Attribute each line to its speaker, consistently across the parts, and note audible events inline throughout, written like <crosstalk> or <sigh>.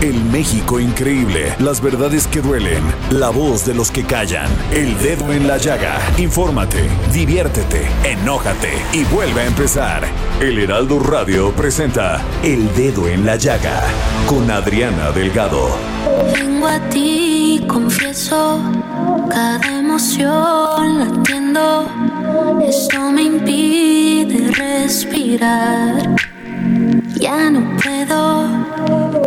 Speaker 1: El México increíble, las verdades que duelen, la voz de los que callan, el dedo en la llaga. Infórmate, diviértete, enójate y vuelve a empezar. El Heraldo Radio presenta El Dedo en la Llaga con Adriana Delgado.
Speaker 2: Vengo a ti, confieso, cada emoción. Esto me impide respirar. Ya no puedo.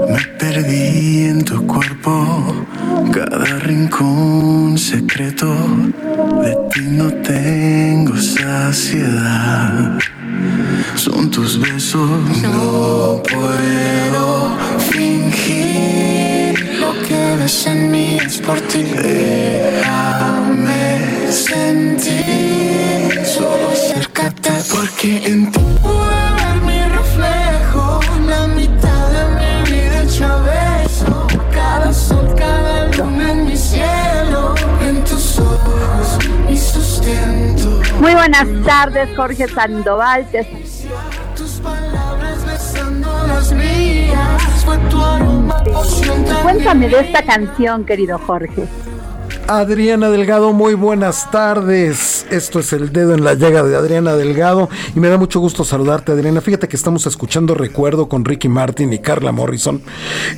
Speaker 3: Me perdí en tu cuerpo, cada rincón secreto. De ti no tengo saciedad. Son tus besos, no puedo fingir.
Speaker 2: Lo que ves en mí es por ti.
Speaker 3: Déjame sentir, solo acércate porque en ti
Speaker 4: buenas tardes, Jorge Sandoval. Te Cuéntame de esta canción, querido Jorge.
Speaker 5: Adriana Delgado, muy buenas tardes. Esto es el dedo en la llaga de Adriana Delgado y me da mucho gusto saludarte, Adriana. Fíjate que estamos escuchando Recuerdo con Ricky Martin y Carla Morrison.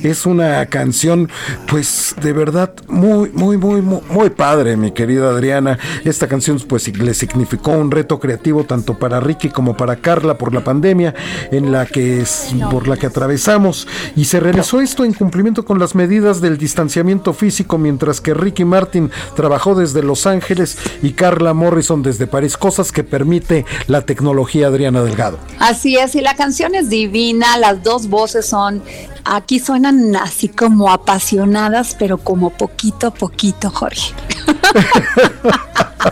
Speaker 5: Es una canción, pues de verdad, muy, muy, muy, muy, muy padre, mi querida Adriana. Esta canción, pues, le significó un reto creativo tanto para Ricky como para Carla por la pandemia en la que es, por la que atravesamos y se realizó esto en cumplimiento con las medidas del distanciamiento físico mientras que Ricky Martin trabajó desde Los Ángeles y Carla Morrison desde París, cosas que permite la tecnología Adriana Delgado.
Speaker 4: Así es, y la canción es divina, las dos voces son, aquí suenan así como apasionadas, pero como poquito a poquito, Jorge. <laughs>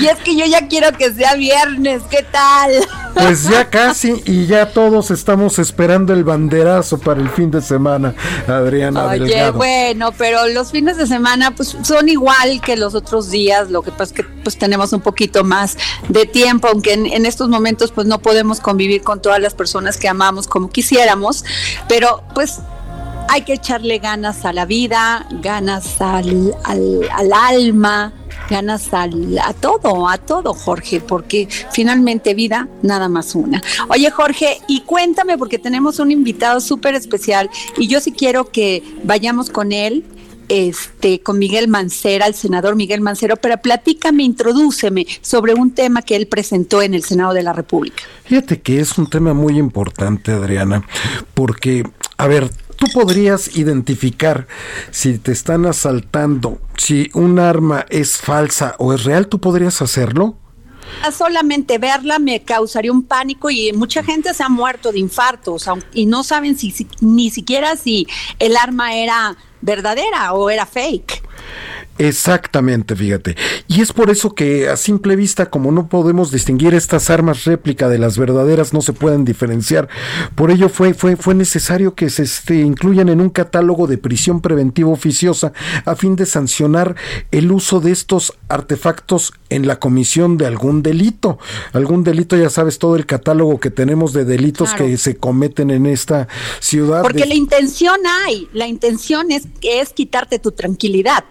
Speaker 4: y es que yo ya quiero que sea viernes, ¿qué tal?
Speaker 5: Pues ya casi y ya todos estamos esperando el banderazo para el fin de semana, Adriana
Speaker 4: Oye,
Speaker 5: Delgado.
Speaker 4: bueno, pero los fines de semana pues son igual que los otros días, lo que pasa es que pues tenemos un poquito más de tiempo, aunque en, en estos momentos pues no podemos convivir con todas las personas que amamos como quisiéramos, pero pues hay que echarle ganas a la vida, ganas al, al, al alma, ganas al, a todo, a todo, Jorge, porque finalmente vida, nada más una. Oye, Jorge, y cuéntame, porque tenemos un invitado súper especial y yo sí quiero que vayamos con él. Este, con Miguel Mancera, el senador Miguel Mancero, pero platícame, introdúceme sobre un tema que él presentó en el Senado de la República.
Speaker 5: Fíjate que es un tema muy importante, Adriana, porque, a ver, tú podrías identificar si te están asaltando, si un arma es falsa o es real, tú podrías hacerlo.
Speaker 4: A Solamente verla me causaría un pánico y mucha gente se ha muerto de infartos y no saben si, si- ni siquiera si el arma era verdadera o era fake.
Speaker 5: Exactamente, fíjate. Y es por eso que a simple vista, como no podemos distinguir estas armas réplica de las verdaderas, no se pueden diferenciar. Por ello fue, fue, fue necesario que se este, incluyan en un catálogo de prisión preventiva oficiosa a fin de sancionar el uso de estos artefactos en la comisión de algún delito. Algún delito, ya sabes, todo el catálogo que tenemos de delitos
Speaker 4: Claro.
Speaker 5: que se cometen en esta ciudad.
Speaker 4: Porque
Speaker 5: De-
Speaker 4: la intención hay, la intención es, es quitarte tu tranquilidad.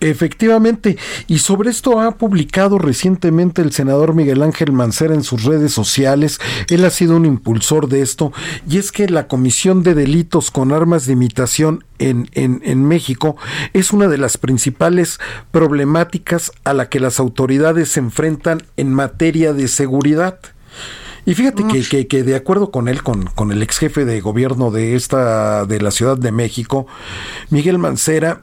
Speaker 5: Efectivamente, y sobre esto ha publicado recientemente el senador Miguel Ángel Mancera en sus redes sociales. Él ha sido un impulsor de esto, y es que la Comisión de Delitos con Armas de Imitación en, en, en México es una de las principales problemáticas a la que las autoridades se enfrentan en materia de seguridad. Y fíjate que, que, que, de acuerdo con él, con, con el ex jefe de gobierno de esta, de la Ciudad de México, Miguel Mancera,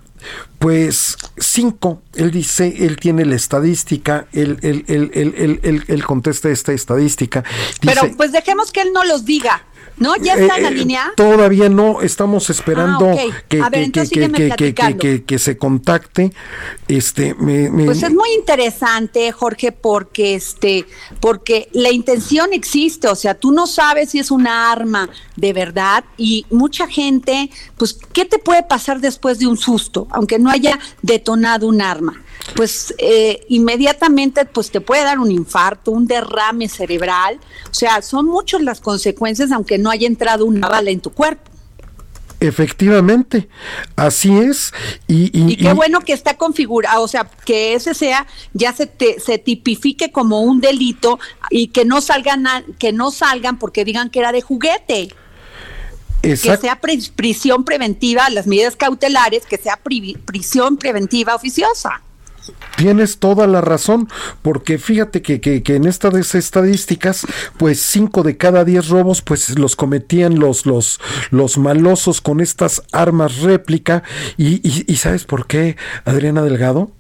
Speaker 5: pues cinco, él dice, él tiene la estadística, él, él, él, él, contesta esta estadística.
Speaker 4: Dice, Pero pues dejemos que él no los diga. ¿No? ¿Ya está en la eh, línea?
Speaker 5: Todavía no, estamos esperando que, que, que, se contacte. Este,
Speaker 4: Pues es muy interesante, Jorge, porque este, porque la intención existe, o sea, tú no sabes si es una arma de verdad y mucha gente, pues, ¿qué te puede pasar después de un susto, aunque no haya detonado un arma? Pues eh, inmediatamente pues te puede dar un infarto, un derrame cerebral, o sea, son muchas las consecuencias aunque no haya entrado una bala en tu cuerpo.
Speaker 5: Efectivamente, así es. Y,
Speaker 4: qué bueno que está configurado, o sea, que ese sea, ya se, se tipifique como un delito y que no salgan, que no salgan porque digan que era de juguete. Que sea prisión preventiva, las medidas cautelares, que sea prisión preventiva oficiosa.
Speaker 5: Tienes toda la razón, porque fíjate que, que, en estas estadísticas, pues cinco de cada diez robos, pues los cometían los, los, los malosos con estas armas réplica. Y, y, ¿sabes por qué, Adriana Delgado?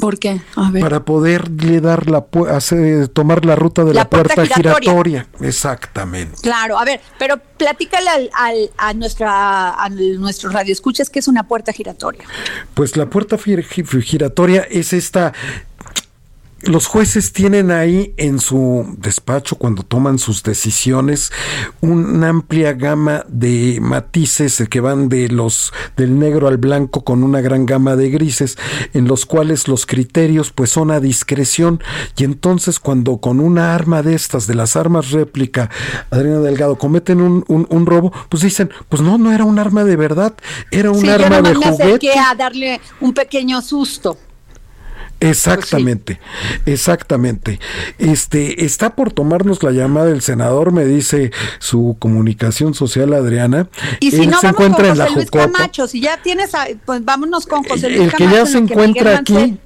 Speaker 4: ¿Por qué?
Speaker 5: Para poderle dar la hacer, tomar la ruta de la, puerta, giratoria. Exactamente.
Speaker 4: Claro, a ver, pero platícale al, a nuestra a nuestros radioescuchas qué es una puerta giratoria.
Speaker 5: Pues la puerta giratoria es esta los jueces tienen ahí en su despacho cuando toman sus decisiones una amplia gama de matices que van de los del negro al blanco con una gran gama de grises en los cuales los criterios pues son a discreción. Y entonces cuando con una arma de estas de las armas réplica Adriana Delgado cometen un, un, robo pues dicen pues no no era un arma de verdad era un arma de juguete.
Speaker 4: a darle un pequeño susto
Speaker 5: Exactamente, exactamente. Este está por tomarnos la llamada el senador, me dice su comunicación social Adriana.
Speaker 4: Y si no, se vamos encuentra con José en la Luis Camacho, si ya tienes, pues vámonos con José Luis
Speaker 5: el que ya se encuentra aquí.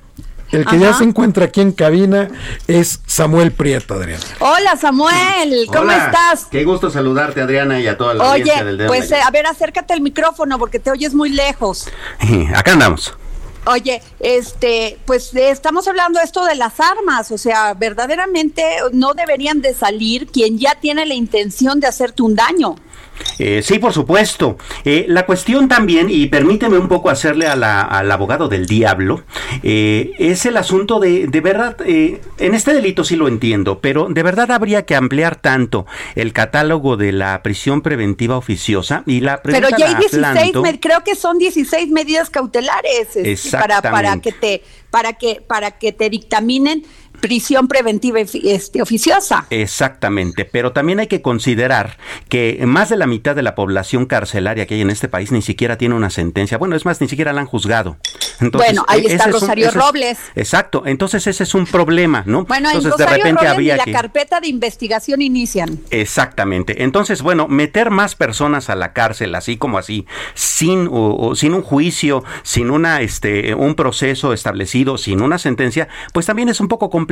Speaker 5: El que ya se encuentra aquí en cabina es Samuel Prieto, Adriana.
Speaker 4: Hola, Samuel, ¿cómo estás?
Speaker 6: Qué gusto saludarte, Adriana, y a toda la audiencia del
Speaker 4: dedo. Pues, eh, a ver, acércate al micrófono porque te oyes muy lejos. <laughs>
Speaker 6: Acá andamos.
Speaker 4: Oye, este, pues estamos hablando esto de las armas, o sea, verdaderamente no deberían de salir quien ya tiene la intención de hacerte un daño.
Speaker 6: Eh, sí, por supuesto. Eh, la cuestión también, y permíteme un poco hacerle al abogado del diablo, eh, es el asunto de, de verdad, en este delito sí lo entiendo, pero de verdad habría que ampliar tanto el catálogo de la prisión preventiva oficiosa y la
Speaker 4: Pero ya hay 16, creo que son 16 medidas cautelares este, para, para que te para que para que te dictaminen prisión preventiva este, oficiosa.
Speaker 6: Exactamente, pero también hay que considerar que más de la mitad de la población carcelaria que hay en este país ni siquiera tiene una sentencia. Bueno, es más, ni siquiera la han juzgado.
Speaker 4: bueno, ahí e-, está Rosario Robles.
Speaker 6: exacto, entonces ese es un problema, ¿no?
Speaker 4: Bueno,
Speaker 6: entonces
Speaker 4: de repente había la carpeta de investigación inician.
Speaker 6: Exactamente. Entonces, bueno, meter más personas a la cárcel así como así, sin o, sin un juicio, sin una este un proceso establecido, sin una sentencia, pues también es un poco complicado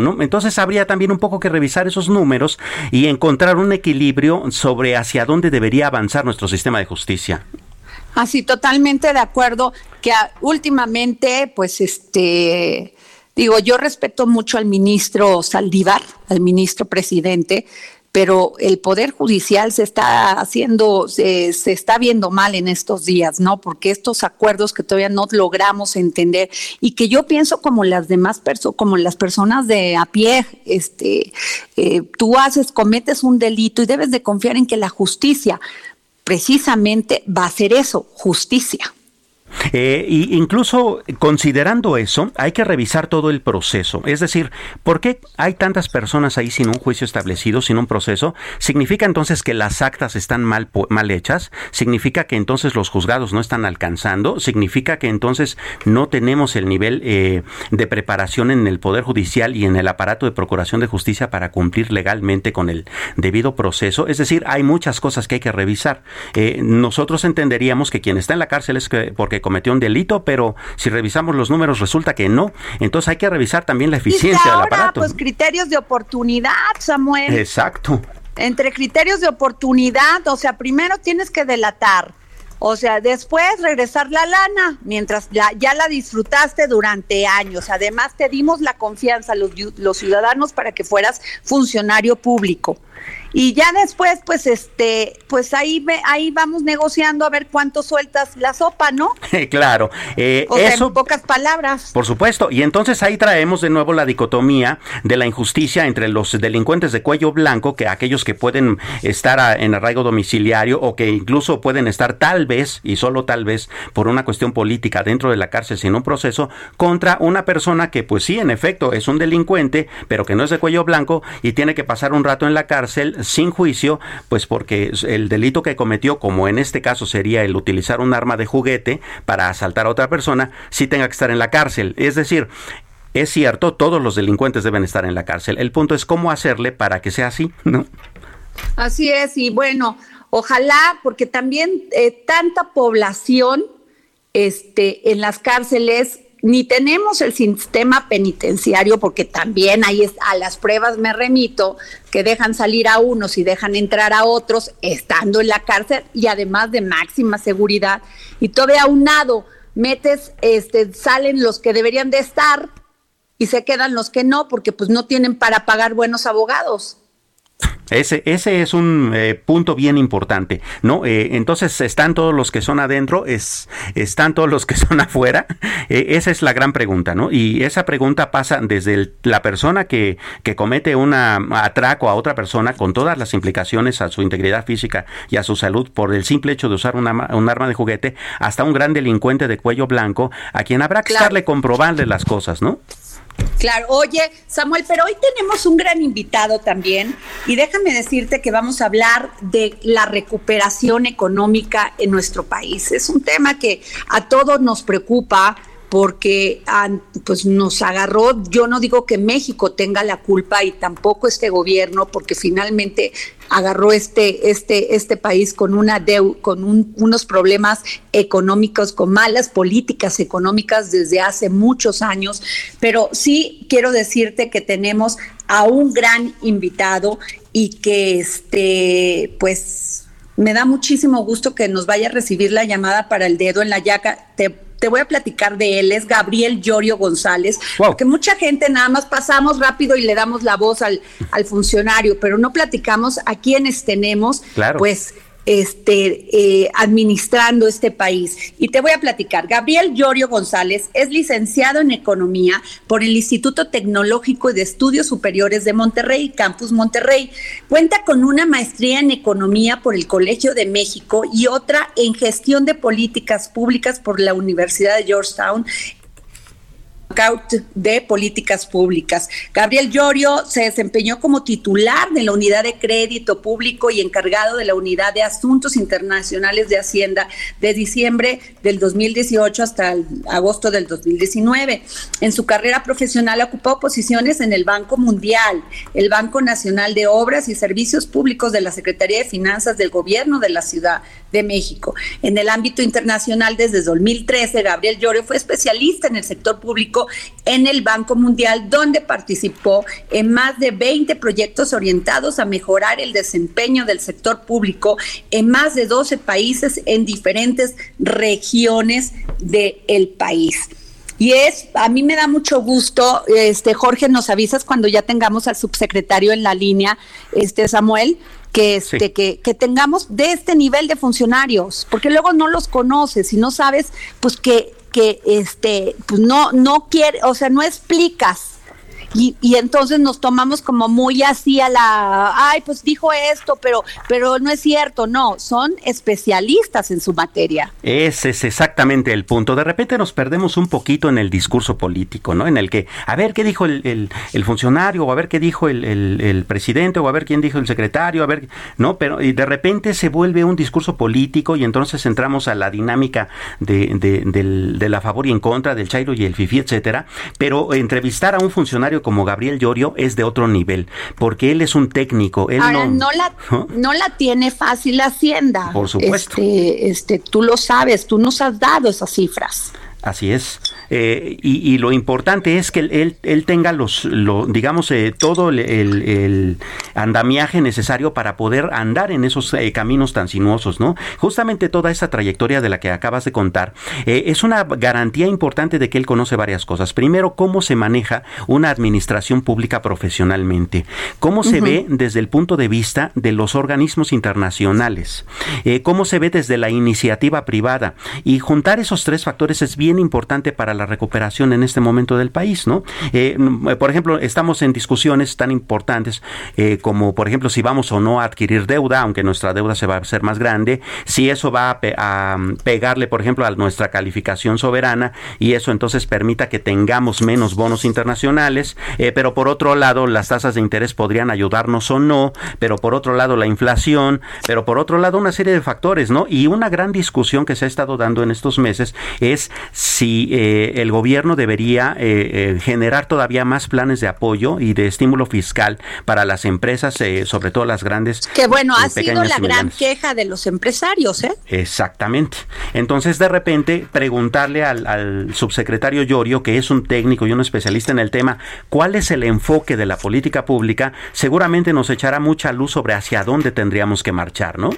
Speaker 6: ¿no? Entonces habría también un poco que revisar esos números y encontrar un equilibrio sobre hacia dónde debería avanzar nuestro sistema de justicia.
Speaker 4: Así, totalmente de acuerdo que ah, últimamente, pues este, digo, yo respeto mucho al ministro Saldívar, al ministro presidente, pero el Poder Judicial se está haciendo, se, está viendo mal en estos días, ¿no? Porque estos acuerdos que todavía no logramos entender y que yo pienso como las demás personas, como las personas de a pie, este, eh, tú haces, cometes un delito y debes de confiar en que la justicia precisamente va a hacer eso, justicia.
Speaker 6: Eh, y incluso considerando eso, hay que revisar todo el proceso. Es decir, ¿por qué hay tantas personas ahí sin un juicio establecido, sin un proceso? ¿Significa entonces que las actas están mal, mal hechas? ¿Significa que entonces los juzgados no están alcanzando? ¿Significa que entonces no tenemos el nivel eh, de preparación en el Poder Judicial y en el aparato de Procuración de Justicia para cumplir legalmente con el debido proceso? Es decir, hay muchas cosas que hay que revisar. Eh, nosotros entenderíamos que quien está en la cárcel es porque cometió un delito, pero si revisamos los números resulta que no. Entonces hay que revisar también la eficiencia del aparato.
Speaker 4: Pues criterios de oportunidad, Samuel.
Speaker 6: Exacto.
Speaker 4: Entre criterios de oportunidad, o sea, primero tienes que delatar. O sea, después regresar la lana, mientras ya la disfrutaste durante años. Además, te dimos la confianza a los, los ciudadanos para que fueras funcionario público. Y ya después, pues, este, pues ahí, ahí vamos negociando a ver cuánto sueltas la sopa, ¿no? <laughs>
Speaker 6: claro.
Speaker 4: Eh, eso, en pocas palabras.
Speaker 6: Por supuesto. Y entonces ahí traemos de nuevo la dicotomía de la injusticia entre los delincuentes de cuello blanco, que aquellos que pueden estar en arraigo domiciliario o que incluso pueden estar tal vez, y solo tal vez, por una cuestión política dentro de la cárcel sin un proceso, contra una persona que, pues sí, en efecto, es un delincuente, pero que no es de cuello blanco y tiene que pasar un rato en la cárcel sin juicio, pues porque el delito que cometió, como en este caso sería el utilizar un arma de juguete para asaltar a otra persona, sí tenga que estar en la cárcel. Es decir, es cierto, todos los delincuentes deben estar en la cárcel. El punto es cómo hacerle para que sea así, ¿no?
Speaker 4: Así es, y bueno, ojalá, porque también eh, tanta población este, en las cárceles ni tenemos el sistema penitenciario, porque también ahí a las pruebas me remito, que dejan salir a unos y dejan entrar a otros estando en la cárcel y además de máxima seguridad. Y todavía aunado, metes, este, salen los que deberían de estar y se quedan los que no, porque pues no tienen para pagar buenos abogados.
Speaker 6: Ese, ese es un eh, punto bien importante, ¿no? Eh, entonces, ¿están todos los que son adentro? Es, ¿Están todos los que son <laughs> afuera? Eh, esa es la gran pregunta, ¿no? Y esa pregunta pasa desde la persona que, que comete un atraco a otra persona con todas las implicaciones a su integridad física y a su salud por el simple hecho de usar un arma de juguete, hasta un gran delincuente de cuello blanco a quien habrá que estarle comprobando las cosas, ¿no?
Speaker 4: Claro, oye, Samuel, pero hoy tenemos un gran invitado también y déjame decirte que vamos a hablar de la recuperación económica en nuestro país. Es un tema que a todos nos preocupa porque pues nos agarró, yo no digo que México tenga la culpa y tampoco este gobierno, porque finalmente agarró este, este, este país con, una con unos problemas económicos, con malas políticas económicas desde hace muchos años, pero sí quiero decirte que tenemos a un gran invitado y que este, pues me da muchísimo gusto que nos vaya a recibir la llamada para el dedo en la. Te te voy a platicar de él, es Gabriel Llorio González, porque mucha gente nada más pasamos rápido y le damos la voz al, al funcionario, pero no platicamos a quienes tenemos, claro. pues este, eh, administrando este país. Y te voy a platicar. Gabriel Llorio González es licenciado en Economía por el Instituto Tecnológico de Estudios Superiores de Monterrey, Campus Monterrey. Cuenta con una maestría en Economía por el Colegio de México y otra en Gestión de Políticas Públicas por la Universidad de Georgetown de Políticas Públicas. Gabriel Llorio se desempeñó como titular de la Unidad de Crédito Público y encargado de la Unidad de Asuntos Internacionales de Hacienda de diciembre del 2018 hasta agosto del 2019. En su carrera profesional ocupó posiciones en el Banco Mundial, el Banco Nacional de Obras y Servicios Públicos de la Secretaría de Finanzas del Gobierno de la Ciudad de México. En el ámbito internacional, desde 2013, Gabriel Llorio fue especialista en el sector público en el Banco Mundial, donde participó en más de 20 proyectos orientados a mejorar el desempeño del sector público en más de 12 países en diferentes regiones del país. Y es, a mí me da mucho gusto, este Jorge, nos avisas cuando ya tengamos al subsecretario en la línea, este Samuel, que, este, que, que, tengamos de este nivel de funcionarios, porque luego no los conoces y no sabes, pues que que este pues no no quiere, o sea, no explicas y, y entonces nos tomamos como muy así a la, ay, pues dijo esto, pero, pero no es cierto, no, son especialistas en su materia.
Speaker 6: Ese es exactamente el punto. De repente nos perdemos un poquito en el discurso político, ¿no? En el que, a ver qué dijo el, el, funcionario, o a ver qué dijo el, el, presidente, o a ver quién dijo el secretario, a ver, ¿no? Pero y de repente se vuelve un discurso político y entonces entramos a la dinámica de, de, del, de la favor y en contra, del Chairo y el Fifi, etcétera. Pero entrevistar a un funcionario como Gabriel Llorio es de otro nivel, porque él es un técnico. Él
Speaker 4: Ahora, no, la, ¿no? la tiene fácil la Hacienda.
Speaker 6: Por supuesto.
Speaker 4: Este, este, tú lo sabes, tú nos has dado esas cifras.
Speaker 6: Así es. Eh, y, lo importante es que él, él tenga los, lo, digamos, eh, todo el, andamiaje necesario para poder andar en esos eh, caminos tan sinuosos, ¿no? Justamente toda esa trayectoria de la que acabas de contar es una garantía importante de que él conoce varias cosas. Primero, cómo se maneja una administración pública profesionalmente, cómo se ve desde el punto de vista de los organismos internacionales, cómo se ve desde la iniciativa privada y juntar esos tres factores es bien importante para la recuperación en este momento del país, ¿no? Eh, por ejemplo, estamos en discusiones tan importantes eh, como, por ejemplo, si vamos o no a adquirir deuda, aunque nuestra deuda se va a hacer más grande, si eso va a, pegarle, por ejemplo, a nuestra calificación soberana y eso entonces permita que tengamos menos bonos internacionales, eh, pero por otro lado, las tasas de interés podrían ayudarnos o no, pero por otro lado, la inflación, pero por otro lado, una serie de factores, ¿no? Y una gran discusión que se ha estado dando en estos meses es si eh, el gobierno debería eh, eh, generar todavía más planes de apoyo y de estímulo fiscal para las empresas, sobre todo las grandes.
Speaker 4: Que bueno, ha sido la gran queja de los empresarios, ¿eh?
Speaker 6: Exactamente. Entonces, de repente, preguntarle al, al subsecretario Llorio, que es un técnico y un especialista en el tema, cuál es el enfoque de la política pública, seguramente nos echará mucha luz sobre hacia dónde tendríamos que marchar, ¿no?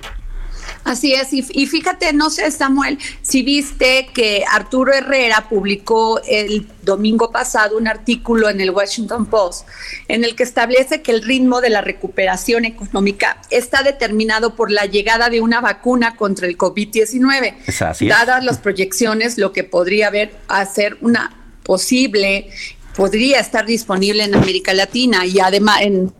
Speaker 4: Así es, y, fíjate, no sé, Samuel, si viste que Arturo Herrera publicó el domingo pasado un artículo en el Washington Post en el que establece que el ritmo de la recuperación económica está determinado por la llegada de una vacuna contra el COVID-19. Dadas las proyecciones, lo que podría haber hacer una posible, podría estar disponible en América Latina y además en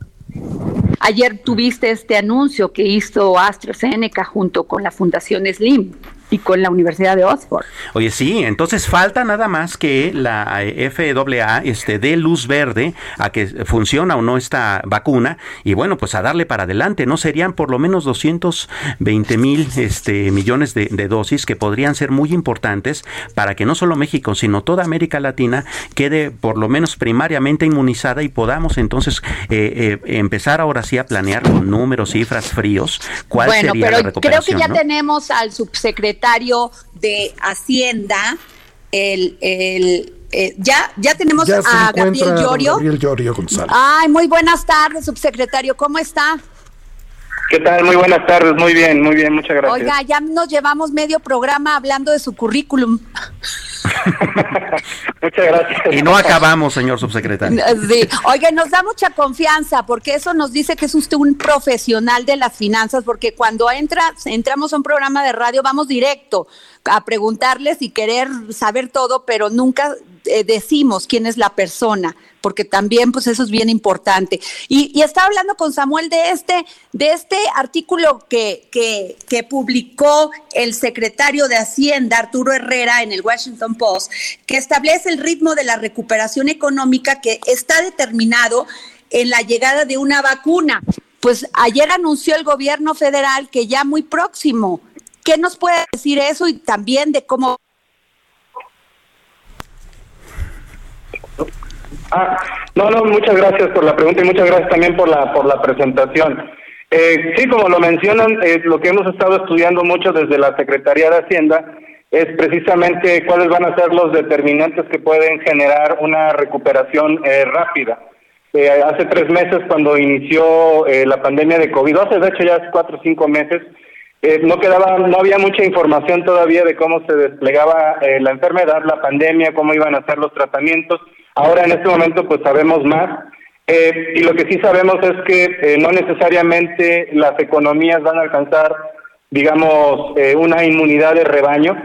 Speaker 4: Ayer tuviste este anuncio que hizo AstraZeneca junto con la Fundación Slim y con la Universidad de Oxford.
Speaker 6: Oye, sí, entonces falta nada más que la FAA este, dé luz verde a que funciona o no esta vacuna y bueno, pues a darle para adelante, ¿no? Serían por lo menos 220 mil este, millones de, dosis que podrían ser muy importantes para que no solo México, sino toda América Latina quede por lo menos primariamente inmunizada y podamos entonces eh, eh, empezar ahora sí a planear con números, cifras fríos cuál sería la recuperación.
Speaker 4: Creo que ya tenemos al subsecretario de Hacienda, el, el eh, ya, ya tenemos a Gabriel Llorio.
Speaker 5: Gabriel Llorio González.
Speaker 4: Ay, muy buenas tardes, subsecretario, ¿cómo está?
Speaker 7: ¿Qué tal? Muy buenas tardes, muy bien, muy bien, muchas gracias.
Speaker 4: Oiga, ya nos llevamos medio programa hablando de su currículum. <laughs>
Speaker 7: Muchas gracias.
Speaker 6: Y no acabamos, señor subsecretario.
Speaker 4: Sí. Oiga, nos da mucha confianza porque eso nos dice que es usted un profesional de las finanzas, porque cuando entra, entramos a un programa de radio, vamos directo a preguntarles y querer saber todo, pero nunca eh, decimos quién es la persona, porque también pues eso es bien importante. Y, estaba hablando con Samuel de este, de este artículo que, que, que publicó el secretario de Hacienda, Arturo Herrera, en el Washington Post, que establece el ritmo de la recuperación económica que está determinado en la llegada de una vacuna. Pues ayer anunció el gobierno federal que ya muy próximo ¿Qué nos puede decir eso y también de cómo...
Speaker 7: Ah, no, no, muchas gracias por la pregunta y muchas gracias también por la por la presentación. Eh, sí, como lo mencionan, eh, lo que hemos estado estudiando mucho desde la Secretaría de Hacienda es precisamente cuáles van a ser los determinantes que pueden generar una recuperación eh, rápida. hace tres meses, cuando inició la pandemia de COVID, hace de hecho ya cuatro o cinco meses, eh, no quedaba, no había mucha información todavía de cómo se desplegaba eh, la enfermedad, la pandemia, cómo iban a ser los tratamientos. Ahora en este momento pues sabemos más eh, y lo que sí sabemos es que no necesariamente las economías van a alcanzar digamos, eh, una inmunidad de rebaño.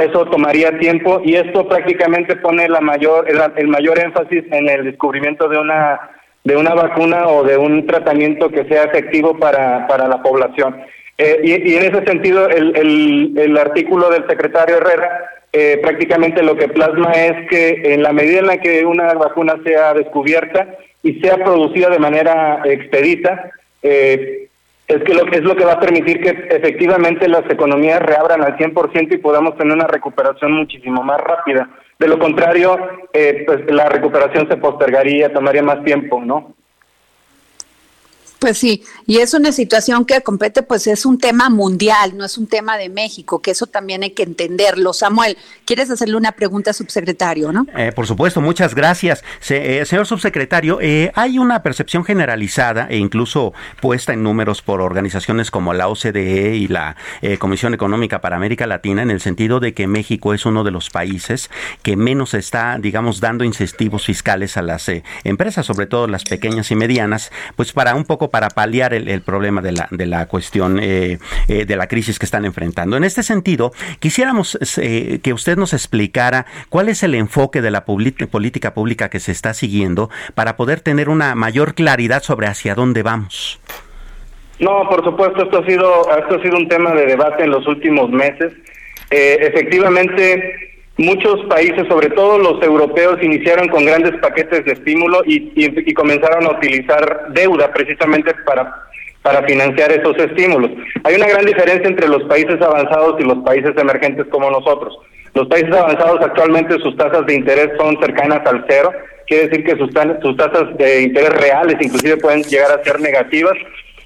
Speaker 7: Eso tomaría tiempo y esto prácticamente pone la mayor, el, mayor énfasis en el descubrimiento de una, de una vacuna o de un tratamiento que sea efectivo para, para la población. Eh, y, en ese sentido, el, el, el artículo del secretario Herrera eh, prácticamente lo que plasma es que en la medida en la que una vacuna sea descubierta y sea producida de manera expedita, eh, es que lo que es lo que va a permitir que efectivamente las economías reabran al 100% y podamos tener una recuperación muchísimo más rápida. De lo contrario, eh, pues la recuperación se postergaría, tomaría más tiempo, ¿no?
Speaker 4: Pues sí, y es una situación que compete, pues es un tema mundial, no es un tema de México, que eso también hay que entenderlo. Samuel, ¿quieres hacerle una pregunta, subsecretario, no?
Speaker 6: Eh, por supuesto, muchas gracias. Eh, señor subsecretario, eh, hay una percepción generalizada e incluso puesta en números por organizaciones como la OCDE y la Comisión Económica para América Latina en el sentido de que México es uno de los países que menos está, digamos, dando incentivos fiscales a las empresas, sobre todo las pequeñas y medianas, pues para un poco para paliar el, problema de la, de la cuestión eh, eh, de la crisis que están enfrentando. En este sentido, quisiéramos eh, que usted nos explicara cuál es el enfoque de la política pública que se está siguiendo para poder tener una mayor claridad sobre hacia dónde vamos.
Speaker 7: No, por supuesto, esto ha sido, esto ha sido un tema de debate en los últimos meses. efectivamente, Muchos países, sobre todo los europeos, iniciaron con grandes paquetes de estímulo y, comenzaron a utilizar deuda precisamente para, para financiar esos estímulos. Hay una gran diferencia entre los países avanzados y los países emergentes como nosotros. Los países avanzados actualmente sus tasas de interés son cercanas al cero, quiere decir que sus, sus tasas de interés reales inclusive pueden llegar a ser negativas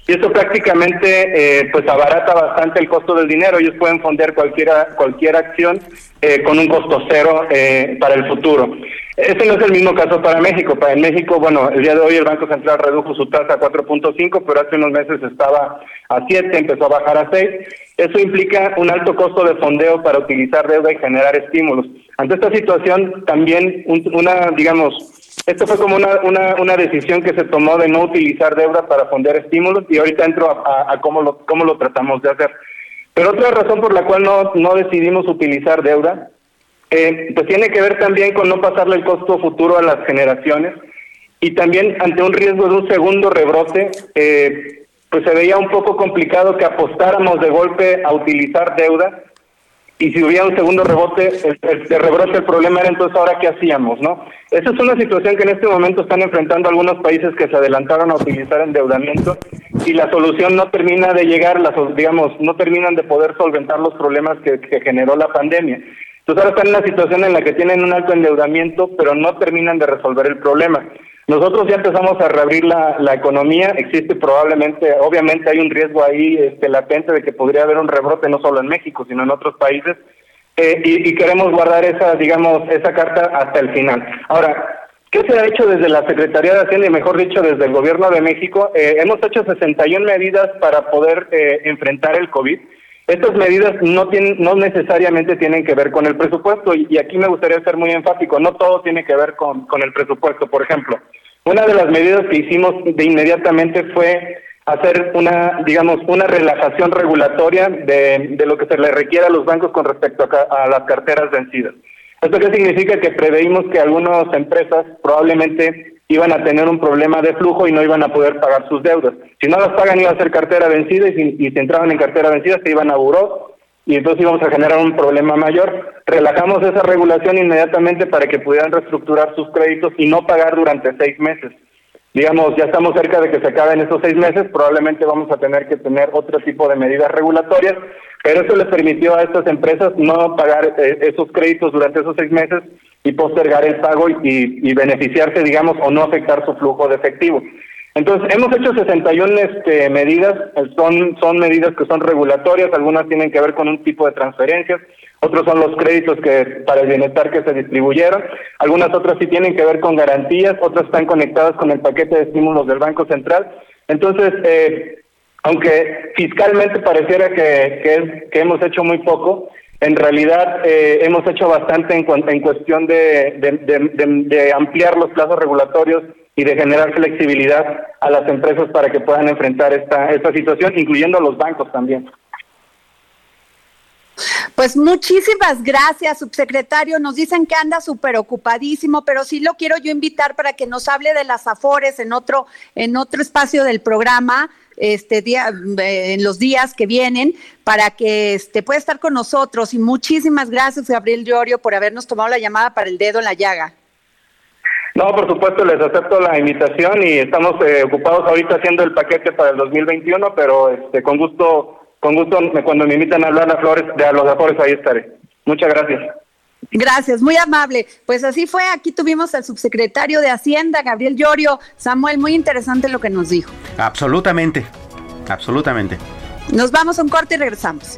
Speaker 7: y esto prácticamente eh, pues abarata bastante el costo del dinero. Ellos pueden fondear cualquier, cualquier acción eh, con un costo cero eh, para el futuro. Este no es el mismo caso para México. Para México, bueno, el día de hoy el Banco Central redujo su tasa a 4.5, pero hace unos meses estaba a 7, empezó a bajar a 6. Eso implica un alto costo de fondeo para utilizar deuda y generar estímulos. Ante esta situación, también una, digamos, esto fue como una, una, una, decisión que se tomó de no utilizar deuda para fondear estímulos y ahorita entro a, cómo, lo, cómo lo tratamos de hacer. Pero otra razón por la cual no, no decidimos utilizar deuda, eh, pues tiene que ver también con no pasarle el costo futuro a las generaciones y también ante un riesgo de un segundo rebrote, eh, pues se veía un poco complicado que apostáramos de golpe a utilizar deuda y si hubiera un segundo rebote, el, rebrote el problema era entonces ahora qué hacíamos, ¿no? Esa es una situación que en este momento están enfrentando algunos países que se adelantaron a utilizar endeudamiento y la solución no termina de llegar, las, digamos, no terminan de poder solventar los problemas que, que generó la pandemia. Entonces ahora están en una situación en la que tienen un alto endeudamiento, pero no terminan de resolver el problema. Nosotros ya empezamos a reabrir la, la, economía, existe probablemente, obviamente hay un riesgo ahí este, latente de que podría haber un rebrote no solo en México, sino en otros países, eh, y, queremos guardar esa, digamos, esa carta hasta el final. Ahora, ¿qué se ha hecho desde la Secretaría de Hacienda y mejor dicho desde el Gobierno de México? Eh, hemos hecho 61 medidas para poder eh, enfrentar el COVID. Estas medidas no, tienen, no necesariamente tienen que ver con el presupuesto y, aquí me gustaría ser muy enfático, no todo tiene que ver con, el presupuesto. Por ejemplo, una de las medidas que hicimos de inmediatamente fue hacer una, digamos, una relajación regulatoria de, de lo que se le requiere a los bancos con respecto a, a las carteras vencidas. ¿Esto qué significa? Que preveímos que algunas empresas probablemente iban a tener un problema de flujo y no iban a poder pagar sus deudas. Si no las pagan iba a ser cartera vencida y si, entraban en cartera vencida se iban a buró y entonces íbamos a generar un problema mayor. Relajamos esa regulación inmediatamente para que pudieran reestructurar sus créditos y no pagar durante seis meses. Digamos, ya estamos cerca de que se acaben esos seis meses, probablemente vamos a tener que tener otro tipo de medidas regulatorias, pero eso les permitió a estas empresas no pagar eh, esos créditos durante esos seis meses y postergar el pago y, beneficiarse, digamos, o no afectar su flujo de efectivo. Entonces, hemos hecho 61 este, medidas, son, son medidas que son regulatorias, algunas tienen que ver con un tipo de transferencias, otros son los créditos que para el bienestar que se distribuyeron, algunas otras sí tienen que ver con garantías, otras están conectadas con el paquete de estímulos del Banco Central. Entonces, eh, aunque fiscalmente pareciera que, que hemos hecho muy poco, en realidad eh, hemos hecho bastante en, en cuestión de, ampliar los plazos regulatorios y de generar flexibilidad a las empresas para que puedan enfrentar esta, esta situación, incluyendo a los bancos también.
Speaker 4: Pues muchísimas gracias, subsecretario. Nos dicen que anda súper ocupadísimo, pero sí lo quiero yo invitar para que nos hable de las afores en otro, en otro espacio del programa, este día, eh, en los días que vienen, para que este, pueda estar con nosotros. Y muchísimas gracias, Gabriel Llorio, por habernos tomado la llamada para el dedo en la llaga.
Speaker 7: No, por supuesto, les acepto la invitación y estamos eh, ocupados ahorita haciendo el paquete para el 2021, pero este, con gusto con gusto, cuando me invitan a hablar a Flores, de los Afores, ahí estaré. Muchas gracias.
Speaker 4: Gracias, muy amable. Pues así fue, aquí tuvimos al subsecretario de Hacienda, Gabriel Llorio. Samuel, muy interesante lo que nos dijo.
Speaker 6: Absolutamente, absolutamente.
Speaker 4: Nos vamos a un corte y regresamos.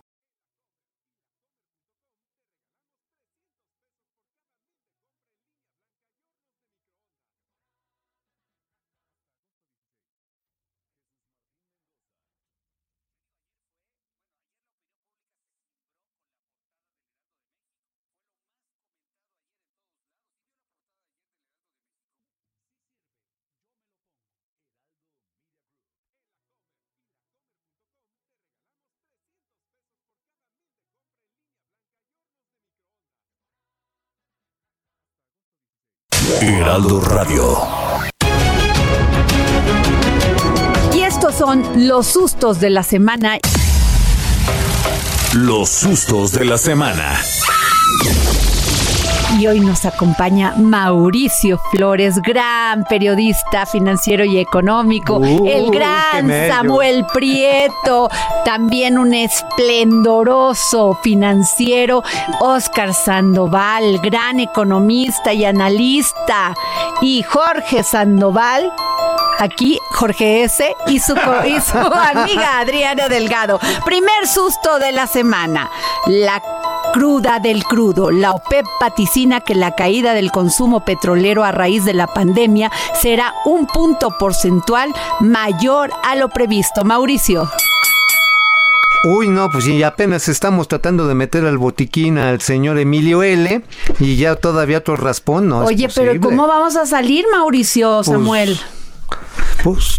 Speaker 1: Heraldo Radio.
Speaker 4: Y estos son los sustos de la semana.
Speaker 1: Los sustos de la semana.
Speaker 4: Y hoy nos acompaña Mauricio Flores, gran periodista financiero y económico, el gran Samuel Prieto, también un esplendoroso financiero, Oscar Sandoval, gran economista y analista, y Jorge Sandoval, aquí Jorge S. y su, y su <laughs> amiga Adriana Delgado. Primer susto de la semana. La cruda del crudo. La OPEP vaticina que la caída del consumo petrolero a raíz de la pandemia será un punto porcentual mayor a lo previsto. Mauricio.
Speaker 8: Uy, no, pues sí, apenas estamos tratando de meter al botiquín al señor Emilio L. y ya todavía otro raspón, ¿no?
Speaker 4: Oye, pero ¿cómo vamos a salir, Mauricio, pues, Samuel?
Speaker 8: Pues,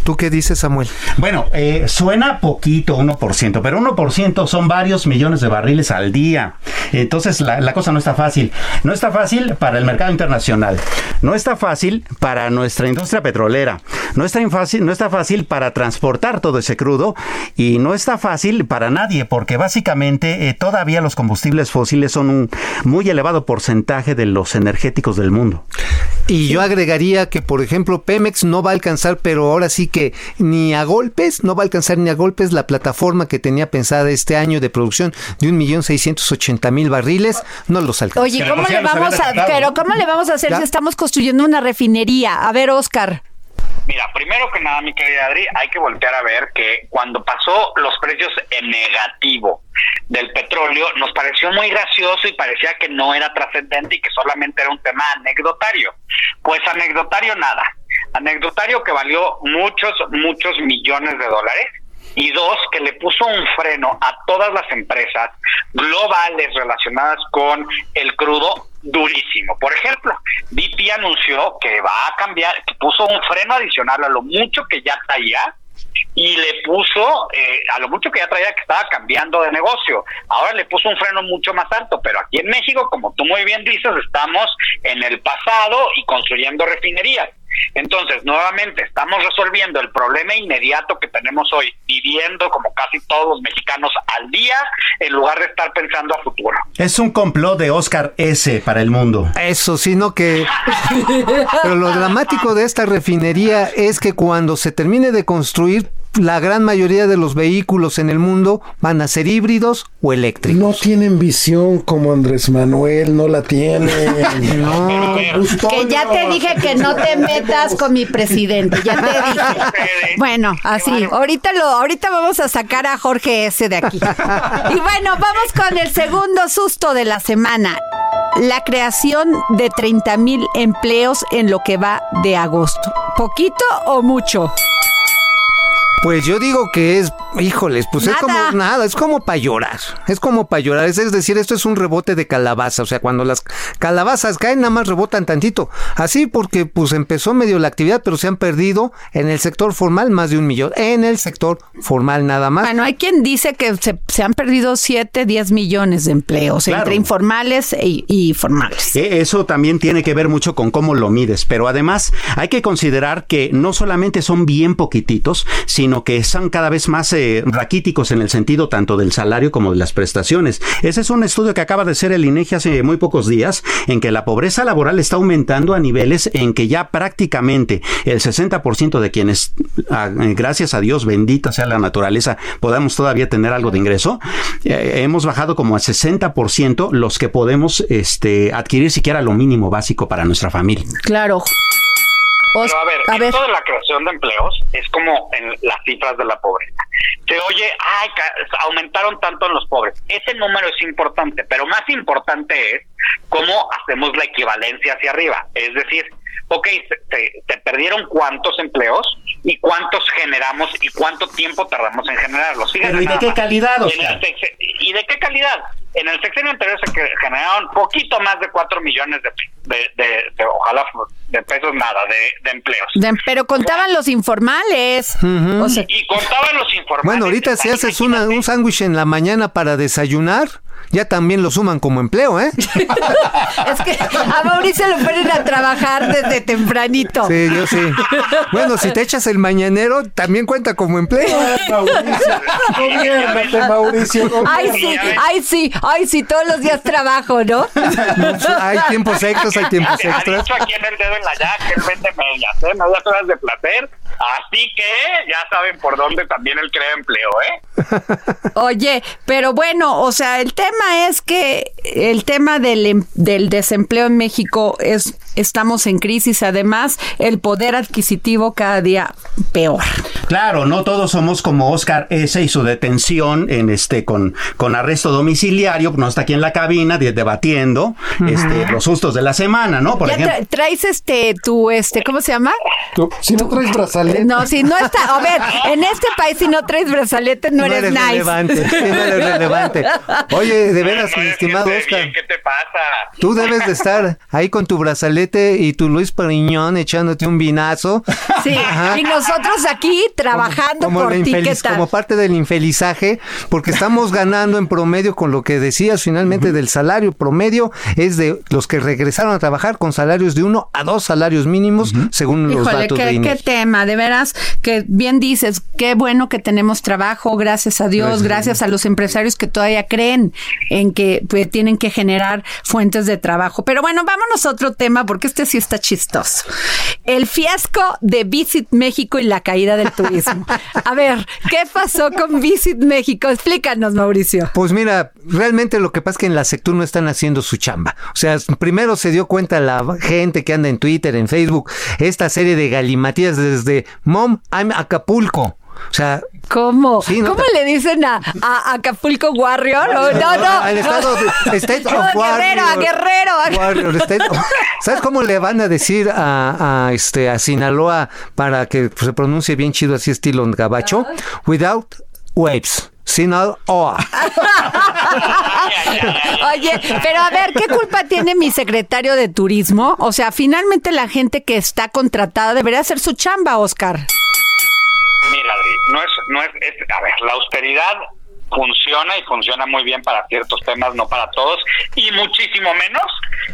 Speaker 8: ¿tú qué dices, Samuel?
Speaker 6: Bueno, eh, suena poquito, 1%, pero 1% son varios millones de barriles al día. Entonces, la, cosa no está fácil. No está fácil para el mercado internacional. No está fácil para nuestra industria petrolera. No está, fácil, no está fácil para transportar todo ese crudo. Y no está fácil para nadie, porque básicamente eh, todavía los combustibles fósiles son un muy elevado porcentaje de los energéticos del mundo.
Speaker 8: Y yo agregaría que, por ejemplo, Pemex no va a alcanzar, pero ahora sí que ni a golpes, no va a alcanzar ni a golpes la plataforma que tenía pensada este año de producción de un millón seiscientos ochenta mil barriles, no los alcanza.
Speaker 4: Oye, ¿cómo le vamos a, pero cómo le vamos a hacer si estamos construyendo una refinería? A ver, Oscar.
Speaker 9: Mira, primero que nada, mi querida Adri, hay que voltear a ver que cuando pasó los precios en negativo del petróleo, nos pareció muy gracioso y parecía que no era trascendente y que solamente era un tema anecdotario. Pues anecdotario nada. Anecdotario que valió muchos, muchos millones de dólares y dos, que le puso un freno a todas las empresas globales relacionadas con el crudo durísimo. Por ejemplo, BP anunció que va a cambiar, que puso un freno adicional a lo mucho que ya traía y le puso eh, a lo mucho que ya traía que estaba cambiando de negocio. Ahora le puso un freno mucho más alto, pero aquí en México, como tú muy bien dices, estamos en el pasado y construyendo refinerías. Entonces, nuevamente, estamos resolviendo el problema inmediato que tenemos hoy, viviendo como casi todos los mexicanos al día, en lugar de estar pensando a futuro.
Speaker 6: Es un complot de Oscar S. para el mundo.
Speaker 8: Eso, sino que... <laughs> Pero lo dramático de esta refinería es que cuando se termine de construir, la gran mayoría de los vehículos en el mundo van a ser híbridos o eléctricos.
Speaker 5: No tienen visión como Andrés Manuel, no la tienen. <laughs>
Speaker 8: No.
Speaker 4: Que ya te dije que no te metas con mi presidente, ya te dije. Bueno, así, ahorita lo, ahorita vamos a sacar a Jorge S de aquí. Y bueno, vamos con el segundo susto de la semana. La creación de 30 mil empleos en lo que va de agosto. ¿Poquito o mucho?
Speaker 8: Pues yo digo que es, híjoles, pues es como
Speaker 4: Nada.
Speaker 8: es como para llorar. Es como para llorar. Es, es decir, esto es un rebote de calabaza. O sea, cuando las calabazas caen, nada más rebotan tantito. Así porque pues empezó medio la actividad, pero se han perdido en el sector formal más de un millón. En el sector formal nada más.
Speaker 4: Bueno, hay quien dice que se, se han perdido 7, 10 millones de empleos
Speaker 6: Claro.
Speaker 4: entre informales y, y formales.
Speaker 6: Eh, Eso también tiene que ver mucho con cómo lo mides, pero además hay que considerar que no solamente son bien poquititos, sino que son cada vez más eh, raquíticos en el sentido tanto del salario como de las prestaciones. Ese es un estudio que acaba de hacer el INEGI hace muy pocos días, en que la pobreza laboral está aumentando a niveles en que ya prácticamente el 60% de quienes, ah, eh, gracias a Dios, bendita sea la naturaleza, podamos todavía tener algo de ingreso, eh, hemos bajado como a 60% los que podemos este, adquirir siquiera lo mínimo básico para nuestra familia.
Speaker 4: Claro. Os-
Speaker 9: Pero a ver,
Speaker 4: a ver.
Speaker 9: esto de la creación de empleos es como en las cifras de la pobreza. Se oye, ay, aumentaron tanto en los pobres. Ese número es importante, pero más importante es cómo hacemos la equivalencia hacia arriba. Es decir, ok, se- te, te perdieron cuántos empleos y cuántos generamos y cuánto tiempo tardamos en generarlos. Fíjate
Speaker 6: Pero ¿y de qué
Speaker 9: más.
Speaker 6: calidad, Oscar?
Speaker 9: ¿Y de qué calidad? En el sexenio anterior se generaron poquito más de 4 millones de, de, de- de- ojalá de pesos, nada, de, de empleos.
Speaker 4: De- pero contaban los informales. O sea,
Speaker 9: Y contaban los informales.
Speaker 8: Bueno, ahorita si haces una, un sándwich en la mañana para desayunar, ya también lo suman como empleo, ¿eh? <laughs>
Speaker 4: es que a Mauricio lo ponen a trabajar desde tempranito.
Speaker 8: Sí, yo sí. Bueno, si te echas el mañanero, también cuenta como empleo.
Speaker 5: Mauricio, Mauricio.
Speaker 4: Ay, sí, ay, sí, ay, sí, todos los días trabajo, ¿no?
Speaker 8: Hay tiempos extras, hay tiempos
Speaker 9: Ha
Speaker 8: extras.
Speaker 9: dicho aquí en el dedo en la llaga que él vende medias, ¿eh? Medias horas de placer. Así que ya saben por dónde también él crea empleo, ¿eh? <laughs>
Speaker 4: Oye, pero bueno, o sea, el tema es que el tema del, em- del desempleo en México es, estamos en crisis, además, el poder adquisitivo cada día peor.
Speaker 6: Claro, no todos somos como Oscar S. y su detención en este con, con arresto domiciliario, no está aquí en la cabina de- debatiendo este, los sustos de la semana, ¿no? Por
Speaker 4: Ya
Speaker 6: ejemplo.
Speaker 4: tra- traes este, tu, este, ¿cómo se llama?
Speaker 5: Tú, si no traes brazalete.
Speaker 4: No, si no está, a ver, en este país si no traes brazalete no, eres, nice.
Speaker 8: relevante. sí, no eres relevante. Oye, de veras,
Speaker 9: No que
Speaker 8: estimado Oscar.
Speaker 9: bien, ¿Qué te pasa?
Speaker 8: Tú debes de estar ahí con tu brazalete y tu Luis Periñón echándote un vinazo.
Speaker 4: Sí,
Speaker 8: Ajá.
Speaker 4: y nosotros aquí trabajando
Speaker 8: como,
Speaker 4: por
Speaker 8: la
Speaker 4: ti, ¿qué tal?
Speaker 8: como parte del infelizaje, porque estamos ganando en promedio con lo que decías finalmente del salario promedio, es de los que regresaron a trabajar con salarios de uno a dos salarios mínimos, según los datos
Speaker 4: qué,
Speaker 8: de
Speaker 4: qué tema, de veras, que bien dices, qué bueno que tenemos trabajo, gracias a Dios, gracias, a los empresarios que todavía creen en que pues, tienen que generar fuentes de trabajo. Pero bueno, vámonos a otro tema, porque este sí está chistoso. El fiasco de Visit México y la caída del turismo. <laughs> A ver, ¿qué pasó con Visit México? Explícanos, Mauricio.
Speaker 8: Pues mira, realmente lo que pasa es que en la sector no están haciendo su chamba. O sea, primero se dio cuenta la gente que anda en Twitter, en Facebook, esta serie de galimatías desde Mom, I'm Acapulco. O sea,
Speaker 4: ¿Cómo?
Speaker 8: Sí, no
Speaker 4: ¿Cómo
Speaker 8: te-
Speaker 4: le dicen a, a Acapulco Warrior? No, no, no.
Speaker 8: Estado de- State
Speaker 4: No,
Speaker 8: of
Speaker 4: Guerrero, a. Guerrero. a-
Speaker 8: Warrior, State of- ¿Sabes cómo le van a decir a, a, este a Sinaloa para que se pronuncie bien chido así estilo gabacho? Without waves. Sinaloa. <laughs>
Speaker 4: Oye, pero a ver, ¿qué culpa tiene mi secretario de turismo? O sea, finalmente la gente que está contratada debería hacer su chamba, Oscar.
Speaker 9: Mira, no es, no es, es- a ver, la austeridad funciona y funciona muy bien para ciertos temas, no para todos, y muchísimo menos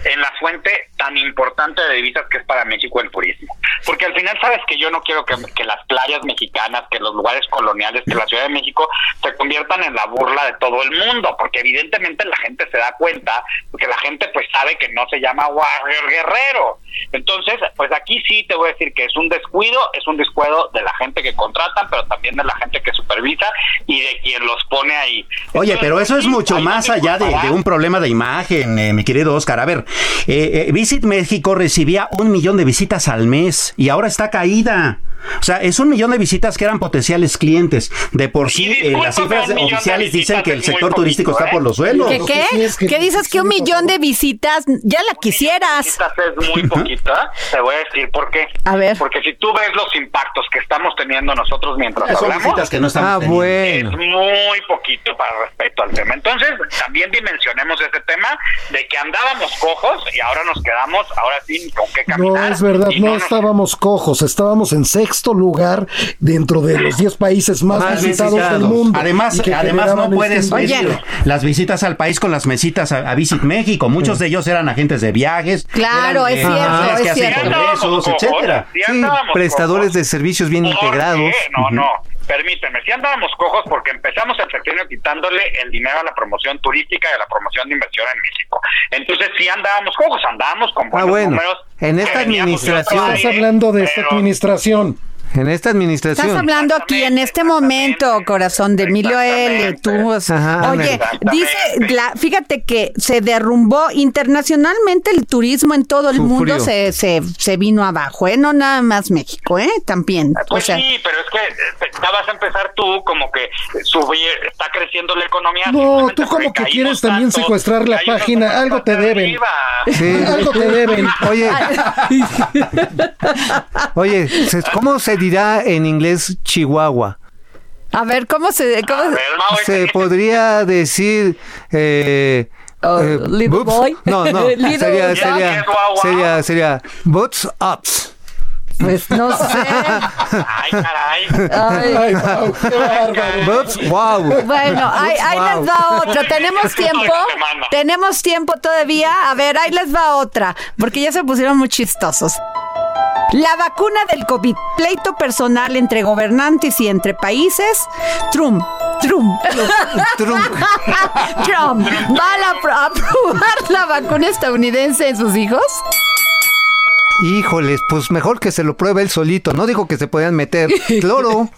Speaker 9: en la fuente tan importante de divisas que es para México el turismo. porque al final sabes que yo no quiero que, que las playas mexicanas, que los lugares coloniales, que la Ciudad de México se conviertan en la burla de todo el mundo, porque evidentemente la gente se da cuenta, porque la gente pues sabe que no se llama Warrior Guerrero. Entonces, pues aquí sí te voy a decir que es un descuido, es un descuido de la gente que contratan, pero también de la gente que supervisa y de quien los pone ahí.
Speaker 6: Oye,
Speaker 9: Entonces,
Speaker 6: pero eso es mucho más allá de, un problema de imagen, eh, mi querido Oscar. A ver, eh, eh, Visit México recibía un millón de visitas al mes y ahora está caída. O sea, es un millón de visitas que eran potenciales clientes. De por sí, eh, las cifras oficiales dicen que el sector
Speaker 9: poquito,
Speaker 6: turístico está
Speaker 9: ¿eh?
Speaker 6: por los suelos.
Speaker 4: ¿Qué qué?
Speaker 5: sí es que-
Speaker 4: ¿Qué dices que un millón de visitas? Ya la quisieras.
Speaker 9: Es muy poquita, te voy a decir por qué.
Speaker 4: A ver.
Speaker 9: Porque si tú ves los impactos que estamos teniendo nosotros mientras
Speaker 6: Son
Speaker 9: hablamos,
Speaker 6: visitas que no estamos
Speaker 8: Ah,
Speaker 6: teniendo.
Speaker 9: es
Speaker 8: bueno.
Speaker 9: muy poquito para respecto al tema. Entonces, también dimensionemos ese tema de que andábamos cojos y ahora nos quedamos, ahora sí, con qué
Speaker 5: No
Speaker 9: caminar.
Speaker 5: es verdad, no
Speaker 9: nos-
Speaker 5: estábamos cojos, estábamos en sexto lugar dentro de los 10 países más,
Speaker 6: Más
Speaker 5: visitados del mundo.
Speaker 6: Además, además no puedes
Speaker 5: este
Speaker 6: ver las visitas al país con las mesitas a, a Visit México. Muchos de ellos eran agentes de viajes.
Speaker 4: Claro,
Speaker 6: eran,
Speaker 4: es
Speaker 6: eh,
Speaker 4: cierto,
Speaker 6: personas
Speaker 4: es
Speaker 6: que hacen
Speaker 4: cierto.
Speaker 6: congresos,
Speaker 9: cojos,
Speaker 6: etcétera.
Speaker 9: sí
Speaker 8: prestadores
Speaker 9: cojos.
Speaker 8: de servicios bien
Speaker 9: ¿Por
Speaker 8: integrados.
Speaker 9: qué? No, no. Permíteme, si andábamos cojos porque empezamos el sexenio quitándole el dinero a la promoción turística y a la promoción de inversión en México. Entonces sí andábamos cojos, andábamos con buenos
Speaker 8: Ah, bueno.
Speaker 9: números.
Speaker 8: En esta administración-
Speaker 5: Estás hablando de esta
Speaker 9: pero-
Speaker 5: administración.
Speaker 8: En esta administración.
Speaker 4: Estás hablando aquí en este momento, corazón de Emilio L. Tú,
Speaker 8: Ajá,
Speaker 4: oye, dice, la, fíjate que se derrumbó internacionalmente el turismo en todo el
Speaker 8: Sufrió.
Speaker 4: mundo, se, se, se vino abajo, ¿eh? No nada más México, ¿eh? También.
Speaker 9: Pues
Speaker 4: o sea,
Speaker 9: sí, pero es que ya vas a empezar tú como que subir, está creciendo la economía.
Speaker 5: No, tú como
Speaker 9: porque
Speaker 5: que quieres también
Speaker 9: tanto,
Speaker 5: secuestrar la página, algo te deben.
Speaker 8: Sí.
Speaker 5: Algo te deben.
Speaker 8: Oye, <laughs> oye, ¿cómo se dirá en inglés Chihuahua?
Speaker 4: a ver, ¿cómo se...? Cómo se-
Speaker 9: ver,
Speaker 8: podría decir eh,
Speaker 4: Oh,
Speaker 8: eh,
Speaker 4: little
Speaker 8: boobs.
Speaker 4: boy.
Speaker 8: No, no, <laughs>
Speaker 4: Little
Speaker 8: sería
Speaker 4: boy.
Speaker 8: sería sería sería butts ups.
Speaker 4: Pues no sé. <laughs>
Speaker 9: Ay, caray.
Speaker 4: Ay.
Speaker 5: Qué.
Speaker 8: Butts wow.
Speaker 4: Bueno, ahí, ahí
Speaker 8: Wow.
Speaker 4: les va otra. Tenemos tiempo. Tenemos tiempo todavía. A ver, ahí les va otra. Porque ya se pusieron muy chistosos. La vacuna del COVID, pleito personal entre gobernantes y entre países. Trump, Trump, <laughs>
Speaker 8: Trump. <laughs>
Speaker 4: Trump, ¿va a, aprobar la vacuna estadounidense en sus hijos?
Speaker 8: Híjoles, pues mejor que se lo pruebe él solito. No dijo que se podían meter <laughs> cloro.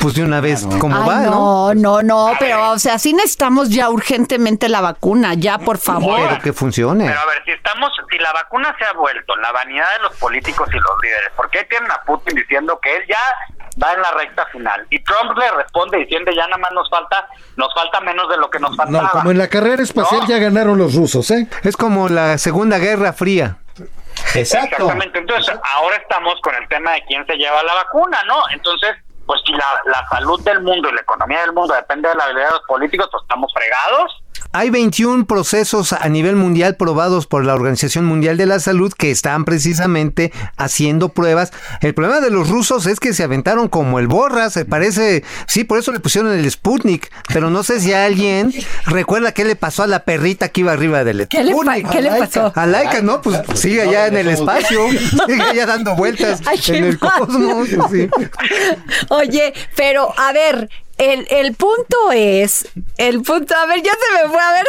Speaker 8: Pues de una vez, como
Speaker 4: Ay,
Speaker 8: va, ¿no?
Speaker 4: no, no, no, pero o sea, sí necesitamos ya urgentemente la vacuna, ya, por favor.
Speaker 8: Pero que funcione.
Speaker 9: Pero a ver, si estamos, si la vacuna se ha vuelto la vanidad de los políticos y los líderes, ¿por qué tienen a Putin diciendo que él ya va en la recta final? Y Trump le responde diciendo ya nada más nos falta, nos falta menos de lo que nos faltaba.
Speaker 5: No, como en la carrera espacial
Speaker 9: No.
Speaker 5: ya ganaron los rusos, ¿eh?
Speaker 8: Es como la Segunda Guerra Fría.
Speaker 6: Exacto.
Speaker 9: Exactamente. Entonces, ahora estamos con el tema de quién se lleva la vacuna, ¿no? Entonces, pues si la, la salud del mundo y la economía del mundo depende de la habilidad de los políticos, pues estamos fregados.
Speaker 8: Hay 21 procesos a nivel mundial probados por la Organización Mundial de la Salud que están precisamente haciendo pruebas. El problema de los rusos es que se aventaron como el borra, se parece, sí, por eso le pusieron el Sputnik, pero no sé si alguien recuerda qué le pasó a la perrita que iba arriba del
Speaker 4: ¿Qué le,
Speaker 8: Sputnik.
Speaker 4: qué le pasó?
Speaker 8: A Laika, ¿no? Pues sigue allá en el espacio, <laughs> sigue allá dando vueltas en el cosmos. sí. <laughs>
Speaker 4: Oye, pero a ver, el, el punto es, el punto, a ver, ya se me fue a ver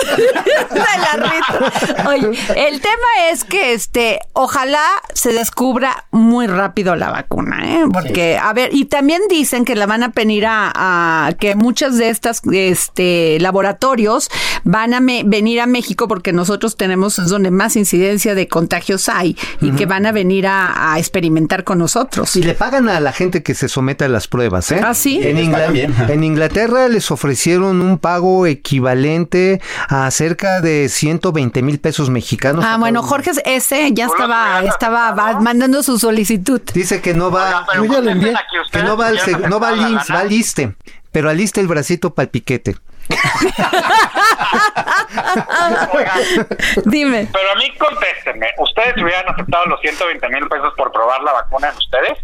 Speaker 4: <laughs> la. Oye, el tema es que este, ojalá se descubra muy rápido la vacuna, ¿eh? Porque, a ver, y también dicen que la van a venir a, a- que muchas de estas este laboratorios van a me- venir a México porque nosotros tenemos es donde más incidencia de contagios hay y que van a venir a, a experimentar con nosotros.
Speaker 8: Y le pagan a la gente que se somete a las pruebas, ¿eh?
Speaker 4: ¿Ah, sí?
Speaker 8: En,
Speaker 6: Les
Speaker 8: Ingla-
Speaker 6: pagan bien.
Speaker 8: En Inglaterra les ofrecieron un pago equivalente a cerca de 120 mil pesos mexicanos.
Speaker 4: Ah, bueno, Jorge ese ya
Speaker 9: ¿Tú lo
Speaker 4: estaba, estaba va- mandando su solicitud.
Speaker 8: Dice que no va,
Speaker 5: yo ya envié.
Speaker 9: aquí
Speaker 8: que no va al, no va al IMSS, va al pero aliste el bracito para el piquete.
Speaker 9: Oigan, <laughs>
Speaker 4: Dime.
Speaker 9: pero a mí contéstenme, ¿ustedes hubieran aceptado los 120 mil pesos por probar la vacuna en ustedes?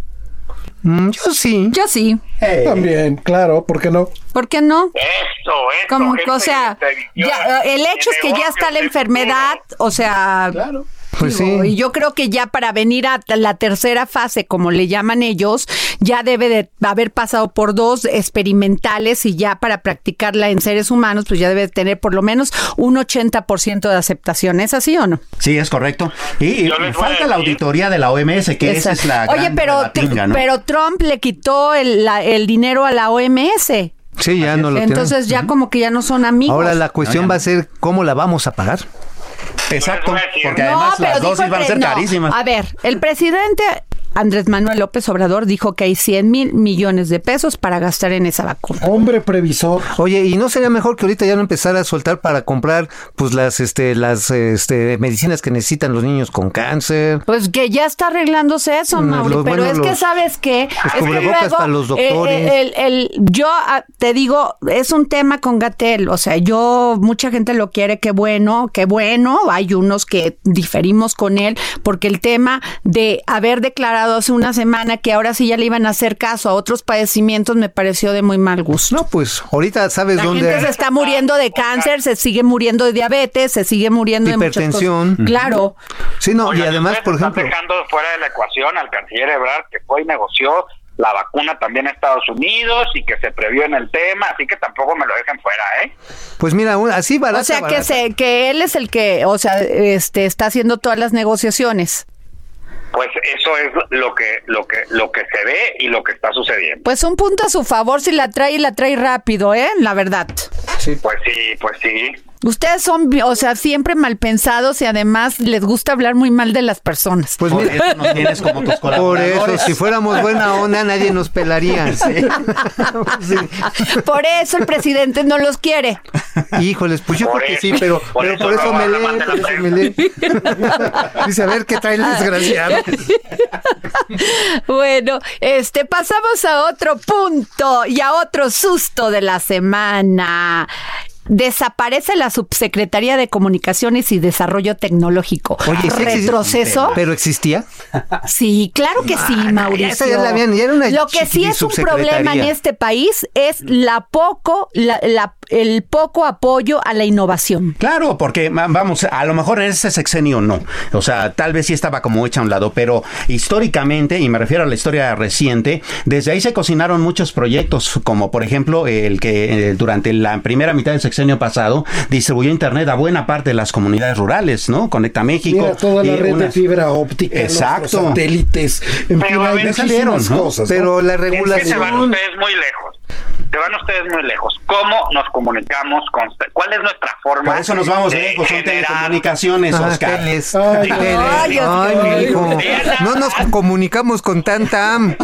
Speaker 8: Mm, yo sí.
Speaker 4: Yo sí.
Speaker 5: También, claro, ¿por qué no?
Speaker 4: ¿Por qué no?
Speaker 9: Eso, eso.
Speaker 4: Como, o sea, ya, eh, el hecho es que ya está la enfermedad, o sea,
Speaker 5: Claro.
Speaker 8: Pues sí.
Speaker 4: Y yo creo que ya para venir a la tercera fase, como le llaman ellos, ya debe de haber pasado por dos experimentales y ya para practicarla en seres humanos, pues ya debe tener por lo menos un 80% de aceptación. ¿Es así o no?
Speaker 6: Sí, es correcto. Y, y falta la auditoría de la OMS, que esa es la
Speaker 4: Oye,
Speaker 6: gran
Speaker 4: pero,
Speaker 6: rebatinga, ¿no?
Speaker 4: pero Trump le quitó el, la- el dinero a la OMS.
Speaker 8: Sí, ya no lo tienen.
Speaker 4: Entonces ya como que ya no son amigos.
Speaker 8: Ahora la cuestión
Speaker 6: No,
Speaker 8: va a ser cómo la vamos a pagar.
Speaker 6: Exacto, porque además las dosis van a ser
Speaker 4: no,
Speaker 6: carísimas.
Speaker 4: A ver, el presidente Andrés Manuel López Obrador dijo que hay 100 mil millones de pesos para gastar en esa vacuna.
Speaker 5: Hombre previsor.
Speaker 8: Oye, ¿y no sería mejor que ahorita ya no empezara a soltar para comprar pues las este las este medicinas que necesitan los niños con cáncer?
Speaker 4: Pues que ya está arreglándose eso,
Speaker 8: Mm,
Speaker 4: Mauri,
Speaker 8: los-
Speaker 4: pero
Speaker 8: bueno,
Speaker 4: es que
Speaker 8: los-
Speaker 4: sabes que es que
Speaker 8: cubrebocas para los
Speaker 4: eh,
Speaker 8: doctores.
Speaker 4: eh, el, el- yo ah, te digo, es un tema con Gatel, o sea, yo mucha gente lo quiere, qué bueno, qué bueno, hay unos que diferimos con él porque el tema de haber declarado hace una semana que ahora sí ya le iban a hacer caso a otros padecimientos me pareció de muy mal gusto.
Speaker 8: No, pues ahorita sabes
Speaker 4: La
Speaker 8: dónde
Speaker 4: gente se está muriendo de cáncer, se sigue muriendo de diabetes, se sigue muriendo de
Speaker 8: Hipertensión.
Speaker 4: Claro.
Speaker 8: Sí, no, y además, por
Speaker 9: están
Speaker 8: ejemplo,
Speaker 9: dejando fuera de la ecuación al canciller Ebrard, que fue y negoció la vacuna también en Estados Unidos y que se previó en el tema, así que tampoco me lo dejen fuera, ¿eh?
Speaker 8: pues mira, así barata,
Speaker 4: O sea que
Speaker 8: barata.
Speaker 4: se, que él es el que, o sea, este está haciendo todas las negociaciones.
Speaker 9: Pues eso es lo que lo que lo que se ve y lo que está sucediendo.
Speaker 4: Pues un punto a su favor si la trae y la trae rápido, ¿eh? La verdad.
Speaker 9: Pues sí, pues sí.
Speaker 4: Ustedes son, o sea, siempre mal pensados y además les gusta hablar muy mal de las personas.
Speaker 8: Pues
Speaker 6: Por
Speaker 8: mira,
Speaker 6: eso nos tienes como tus
Speaker 8: por eso, si fuéramos buena onda, nadie nos pelaría. <laughs> Sí.
Speaker 4: Por eso el presidente no los quiere.
Speaker 8: Híjoles, pues yo
Speaker 9: Por
Speaker 8: creo que
Speaker 9: eso-
Speaker 8: sí, pero
Speaker 9: por
Speaker 8: pero
Speaker 9: eso
Speaker 8: por eso me
Speaker 9: habla
Speaker 8: lee,
Speaker 9: más de la
Speaker 8: por eso me lee. Dice, a ver qué trae el desgraciado. <laughs>
Speaker 4: Bueno, este pasamos a otro punto y a otro susto de la semana. Desaparece la subsecretaría de Comunicaciones y Desarrollo Tecnológico.
Speaker 8: Oye, sí
Speaker 4: retroceso.
Speaker 8: Pero existía.
Speaker 4: Sí, claro que sí, Mauricio.
Speaker 8: esa ya la habían- ya era una
Speaker 4: Lo que sí es un problema en este país es la poco, la- la- el poco apoyo a la innovación.
Speaker 6: Claro, porque vamos, a lo mejor en ese sexenio no. O sea, tal vez sí estaba como hecha a un lado, pero históricamente, y me refiero a la historia reciente, desde ahí se cocinaron muchos proyectos, como por ejemplo el que eh, durante la primera mitad del sexenio pasado distribuyó internet a buena parte de las comunidades rurales, ¿no? Conecta México.
Speaker 5: Mira, toda la
Speaker 6: y
Speaker 5: red de fibra óptica,
Speaker 6: Exacto.
Speaker 5: los satélites, en
Speaker 9: Pero
Speaker 5: fin, hay
Speaker 6: salieron, ¿no?
Speaker 5: cosas. ¿no?
Speaker 8: Pero la
Speaker 9: Es que se van
Speaker 8: regulación.
Speaker 9: ustedes muy lejos. Se van ustedes muy lejos. ¿Cómo nos comunicamos? Con, ¿Cuál es nuestra forma?
Speaker 6: Por eso nos vamos
Speaker 9: de
Speaker 6: lejos, son telecomunicaciones,
Speaker 8: Ah,
Speaker 6: Oscar.
Speaker 5: Ay,
Speaker 4: ay,
Speaker 8: Ay, No nos comunicamos con tanta am.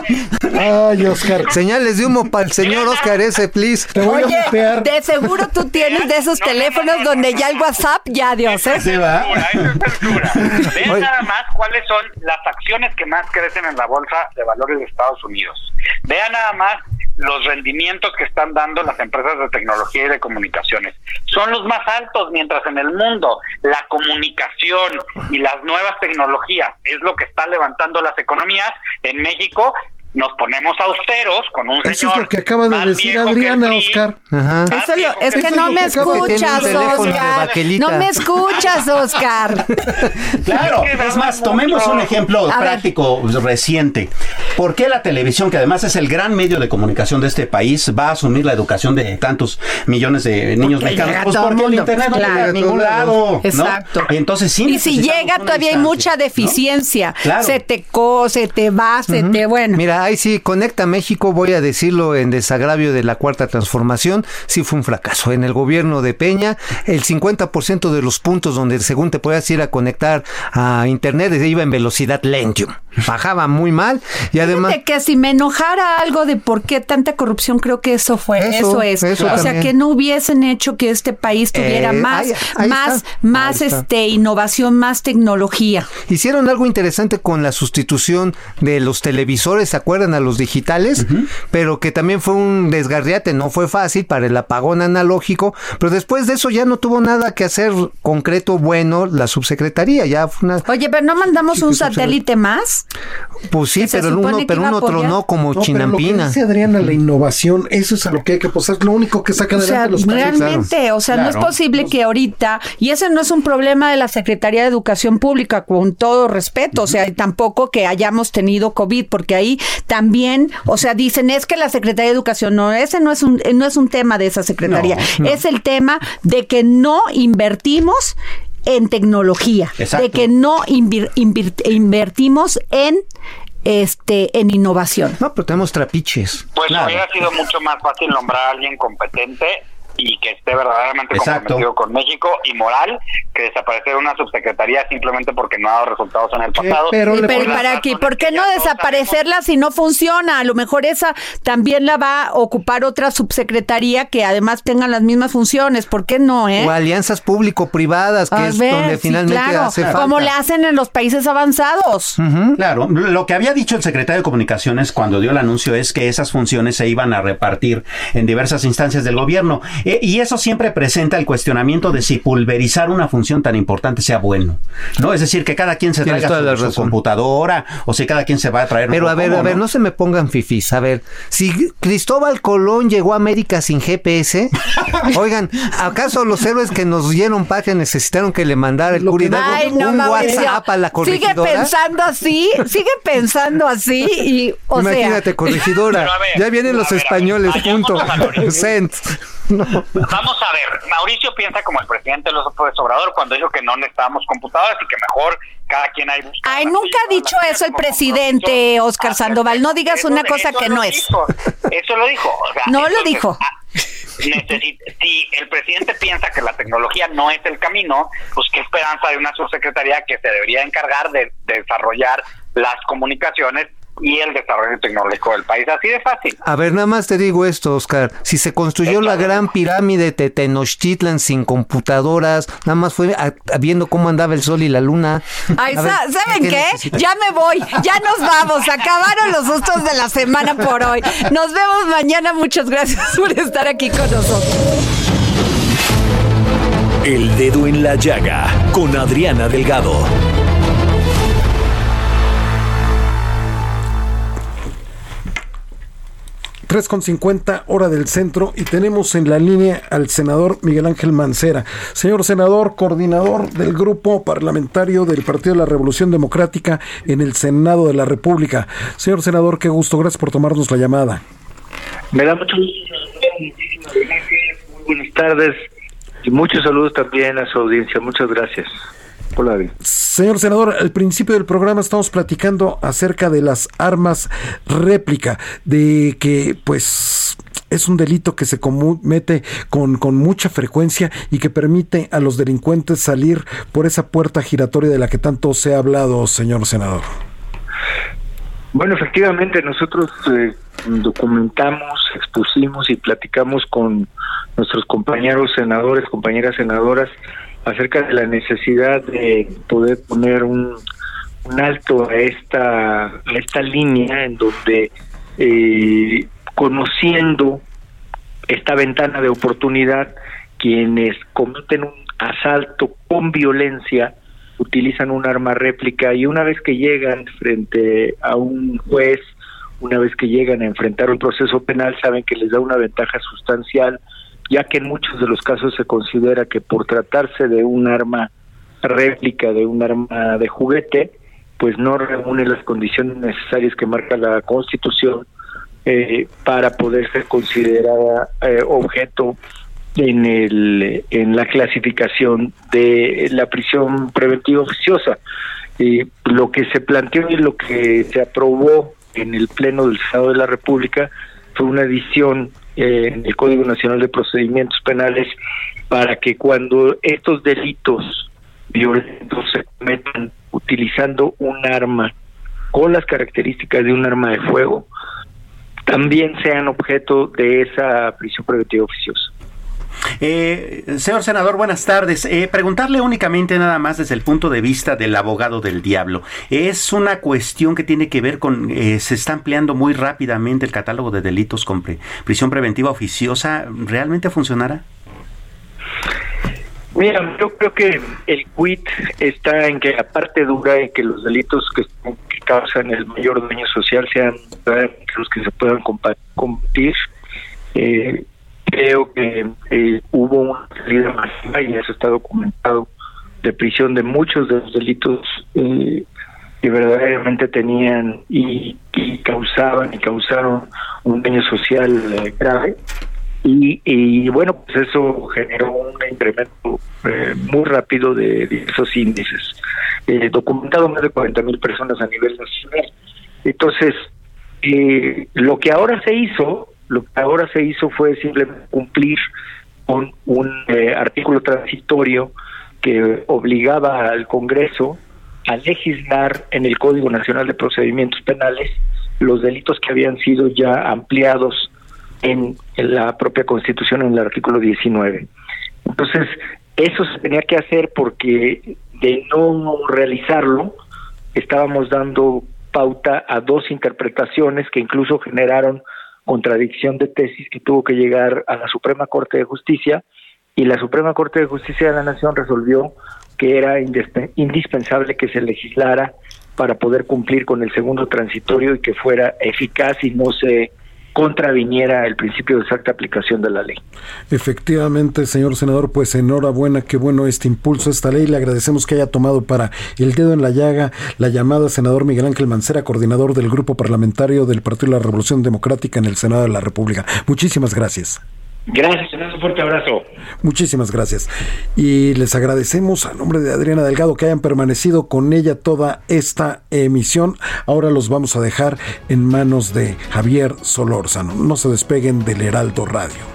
Speaker 5: Ay, Oscar,
Speaker 8: Señales de humo para el señor Oscar ese, please.
Speaker 5: te voy
Speaker 4: Oye,
Speaker 5: a mutear.
Speaker 4: de seguro tú tienes de esos
Speaker 9: No, no,
Speaker 4: teléfonos
Speaker 9: no, no,
Speaker 4: donde ya el. WhatsApp, ya Dios, ¿eh?
Speaker 6: Sí, va.
Speaker 9: Vean nada más cuáles son las acciones que más crecen en la bolsa de valores de Estados Unidos. Vean nada más los rendimientos que están dando las empresas de tecnología y de comunicaciones. Son los más altos, mientras en el mundo la comunicación y las nuevas tecnologías es lo que está levantando las economías. En México nos ponemos austeros con un
Speaker 5: Eso es
Speaker 9: señor
Speaker 5: lo que acaba de decir
Speaker 9: que
Speaker 5: Adriana,
Speaker 9: PRI,
Speaker 5: Oscar.
Speaker 8: Ajá.
Speaker 4: Eso lo- es que no
Speaker 5: es
Speaker 4: me
Speaker 5: que
Speaker 4: escuchas, Oscar. No me escuchas, Oscar. <laughs>
Speaker 6: Claro,
Speaker 9: Es que
Speaker 6: es más, tomemos un ejemplo
Speaker 4: A ver.
Speaker 6: práctico reciente. ¿Por qué la televisión, que además es el gran medio de comunicación de este país, va a asumir la educación de tantos millones de niños
Speaker 4: Porque
Speaker 6: mexicanos? Pues porque el internet no
Speaker 4: Claro.
Speaker 6: llega a ningún lado. ¿no?
Speaker 4: Exacto.
Speaker 6: Entonces sí
Speaker 4: Y si llega, todavía hay mucha
Speaker 6: ¿no?
Speaker 4: deficiencia.
Speaker 6: Claro.
Speaker 4: Se te co, se te va, se te, bueno.
Speaker 8: Mira, ahí sí, Conecta México, voy a decirlo en desagravio de la cuarta transformación, sí fue un fracaso. En el gobierno de Peña, el 50% de los puntos donde según te podías ir a conectar a internet iba en velocidad lentium. Bajaba muy mal y además...
Speaker 4: Fíjate que si me enojara algo de por qué tanta corrupción, creo que eso fue,
Speaker 8: Eso,
Speaker 4: eso, es.
Speaker 8: eso
Speaker 4: o sea, que no hubiesen hecho que este país tuviera
Speaker 8: Eh,
Speaker 4: más,
Speaker 8: ahí- ahí
Speaker 4: más,
Speaker 8: está,
Speaker 4: más
Speaker 8: ahí está.
Speaker 4: este innovación, más tecnología.
Speaker 8: Hicieron algo interesante con la sustitución de los televisores, ¿se acuerdan? A los digitales, pero que también fue un desgarriate, no fue fácil para el apagón analógico, pero después de eso ya no tuvo nada que hacer concreto bueno la subsecretaría, ya fue una...
Speaker 4: Oye, pero no mandamos un satélite más.
Speaker 8: Pues sí, pero en uno, pero un otro no, como no, Chinampina.
Speaker 5: Pero Adriana, la innovación, eso es a lo que hay que apostar, lo único que saca adelante los
Speaker 4: países. Realmente, o sea, no es posible que ahorita, y ese no es un problema de la Secretaría de Educación Pública, con todo respeto, o sea, tampoco que hayamos tenido COVID, porque ahí también, o sea, dicen, es que la Secretaría de Educación, no, ese no es un, no es un tema de esa Secretaría, es el tema de que no invertimos en tecnología, de que no invertimos en este en innovación.
Speaker 8: No, pero tenemos trapiches.
Speaker 9: Pues hubiera sido mucho más fácil nombrar a alguien competente y que esté verdaderamente comprometido con México y moral que desaparecer una subsecretaría simplemente porque no ha dado resultados en el pasado.
Speaker 4: Pero, para qué, ¿por qué no desaparecerla si no funciona? A lo mejor esa también la va a ocupar otra subsecretaría que además tenga las mismas funciones. ¿Por qué no, eh?
Speaker 8: O alianzas público-privadas, que es donde finalmente hace falta.
Speaker 4: Como le hacen en los países avanzados.
Speaker 6: Claro, lo que había dicho el secretario de Comunicaciones cuando dio el anuncio es que esas funciones se iban a repartir en diversas instancias del gobierno. Eh, y eso siempre presenta el cuestionamiento de si pulverizar una función tan importante sea bueno. ¿No? Es decir, que cada quien se traiga su, computadora o si cada quien se va a traer.
Speaker 8: Pero a ver, a ver, ¿no? se me pongan fifis. A ver, si Cristóbal Colón llegó a América sin GPS, <laughs> oigan, ¿acaso los héroes que nos dieron patria necesitaron que le mandara el Curi un WhatsApp a la corregidora?
Speaker 4: Sigue pensando así, sigue pensando así y, o
Speaker 8: Imagínate, corregidora, <laughs> ya vienen los españoles, punto. <laughs>
Speaker 9: Vamos a ver, Mauricio piensa como el presidente López Obrador cuando dijo que no necesitábamos computadoras y que mejor cada quien hay
Speaker 4: Ay, nunca ha dicho eso el presidente Oscar Sandoval, no digas una cosa que no es.
Speaker 9: eso lo dijo.
Speaker 4: no lo dijo. Ah,
Speaker 9: si el presidente piensa que la tecnología no es el camino, pues qué esperanza de una subsecretaría que se debería encargar de desarrollar las comunicaciones y el desarrollo tecnológico del país. Así de fácil.
Speaker 8: A ver, nada más te digo esto, Oscar. Si se construyó la gran pirámide de Tenochtitlan sin computadoras, nada más fue viendo cómo andaba el sol y la luna.
Speaker 4: Ay, ¿saben qué? Ya me voy, ya nos vamos. Acabaron los sustos de la semana por hoy. Nos vemos mañana. Muchas gracias por estar aquí con nosotros.
Speaker 1: El dedo en la llaga con Adriana Delgado.
Speaker 5: 3.50 hora del centro y tenemos en la línea al senador Miguel Ángel Mancera. Señor senador, coordinador del grupo parlamentario del Partido de la Revolución Democrática en el Senado de la República. Señor senador, qué gusto, gracias por tomarnos la llamada.
Speaker 10: Me da mucho gusto. Muy buenas tardes y muchos saludos también a su audiencia. Muchas gracias.
Speaker 5: Señor senador, al principio del programa estamos platicando acerca de las armas réplica, de que pues es un delito que se comete con, con mucha frecuencia y que permite a los delincuentes salir por esa puerta giratoria de la que tanto se ha hablado, señor senador.
Speaker 10: Bueno, efectivamente, nosotros eh, documentamos, expusimos y platicamos con nuestros compañeros senadores, compañeras senadoras, acerca de la necesidad de poder poner un, alto a esta, a esta línea en donde eh, conociendo esta ventana de oportunidad, quienes cometen un asalto con violencia utilizan un arma réplica y una vez que llegan frente a un juez, una vez que llegan a enfrentar un proceso penal, saben que les da una ventaja sustancial ya que en muchos de los casos se considera que por tratarse de un arma réplica, de un arma de juguete, pues no reúne las condiciones necesarias que marca la Constitución eh, para poder ser considerada eh, objeto en el en la clasificación de la prisión preventiva oficiosa. y lo que se planteó y lo que se aprobó en el Pleno del Senado de la República fue una edición eh, en el Código Nacional de Procedimientos Penales para que cuando estos delitos violentos se cometan utilizando un arma con las características de un arma de fuego, también sean objeto de esa prisión preventiva oficiosa.
Speaker 6: Eh, señor senador, buenas tardes. Eh, preguntarle únicamente nada más desde el punto de vista del abogado del diablo. Es una cuestión que tiene que ver con, eh, se está ampliando muy rápidamente el catálogo de delitos con prisión preventiva oficiosa. ¿Realmente funcionará?
Speaker 10: Mira, yo creo que el quit está en que la parte dura en que los delitos que, causan el mayor daño social sean los que se puedan combatir. Eh, creo que eh, hubo una salida masiva y eso está documentado de prisión de muchos de los delitos eh, que verdaderamente tenían y, causaban y causaron un daño social eh, grave. Y, bueno, pues eso generó un incremento muy rápido de, esos índices. documentado más de 40 mil personas a nivel nacional. Entonces, lo que ahora se hizo, lo que ahora se hizo fue simplemente cumplir con un artículo transitorio que obligaba al Congreso a legislar en el Código Nacional de Procedimientos Penales los delitos que habían sido ya ampliados en, la propia Constitución en el artículo 19. Entonces, eso se tenía que hacer porque de no realizarlo, estábamos dando pauta a dos interpretaciones que incluso generaron contradicción de tesis que tuvo que llegar a la Suprema Corte de Justicia y la Suprema Corte de Justicia de la Nación resolvió que era indispensable que se legislara para poder cumplir con el segundo transitorio y que fuera eficaz y no se contraviniera el principio de exacta aplicación de la ley.
Speaker 5: Efectivamente, señor senador, pues enhorabuena, qué bueno este impulso, esta ley. Le agradecemos que haya tomado para el dedo en la llaga la llamada senador Miguel Ángel Mancera, coordinador del grupo parlamentario del Partido de la Revolución Democrática en el Senado de la República. Muchísimas gracias.
Speaker 10: Gracias, un fuerte abrazo.
Speaker 5: Muchísimas gracias. Y les agradecemos a nombre de Adriana Delgado que hayan permanecido con ella toda esta emisión. Ahora los vamos a dejar en manos de Javier Solórzano. No se despeguen del Heraldo Radio.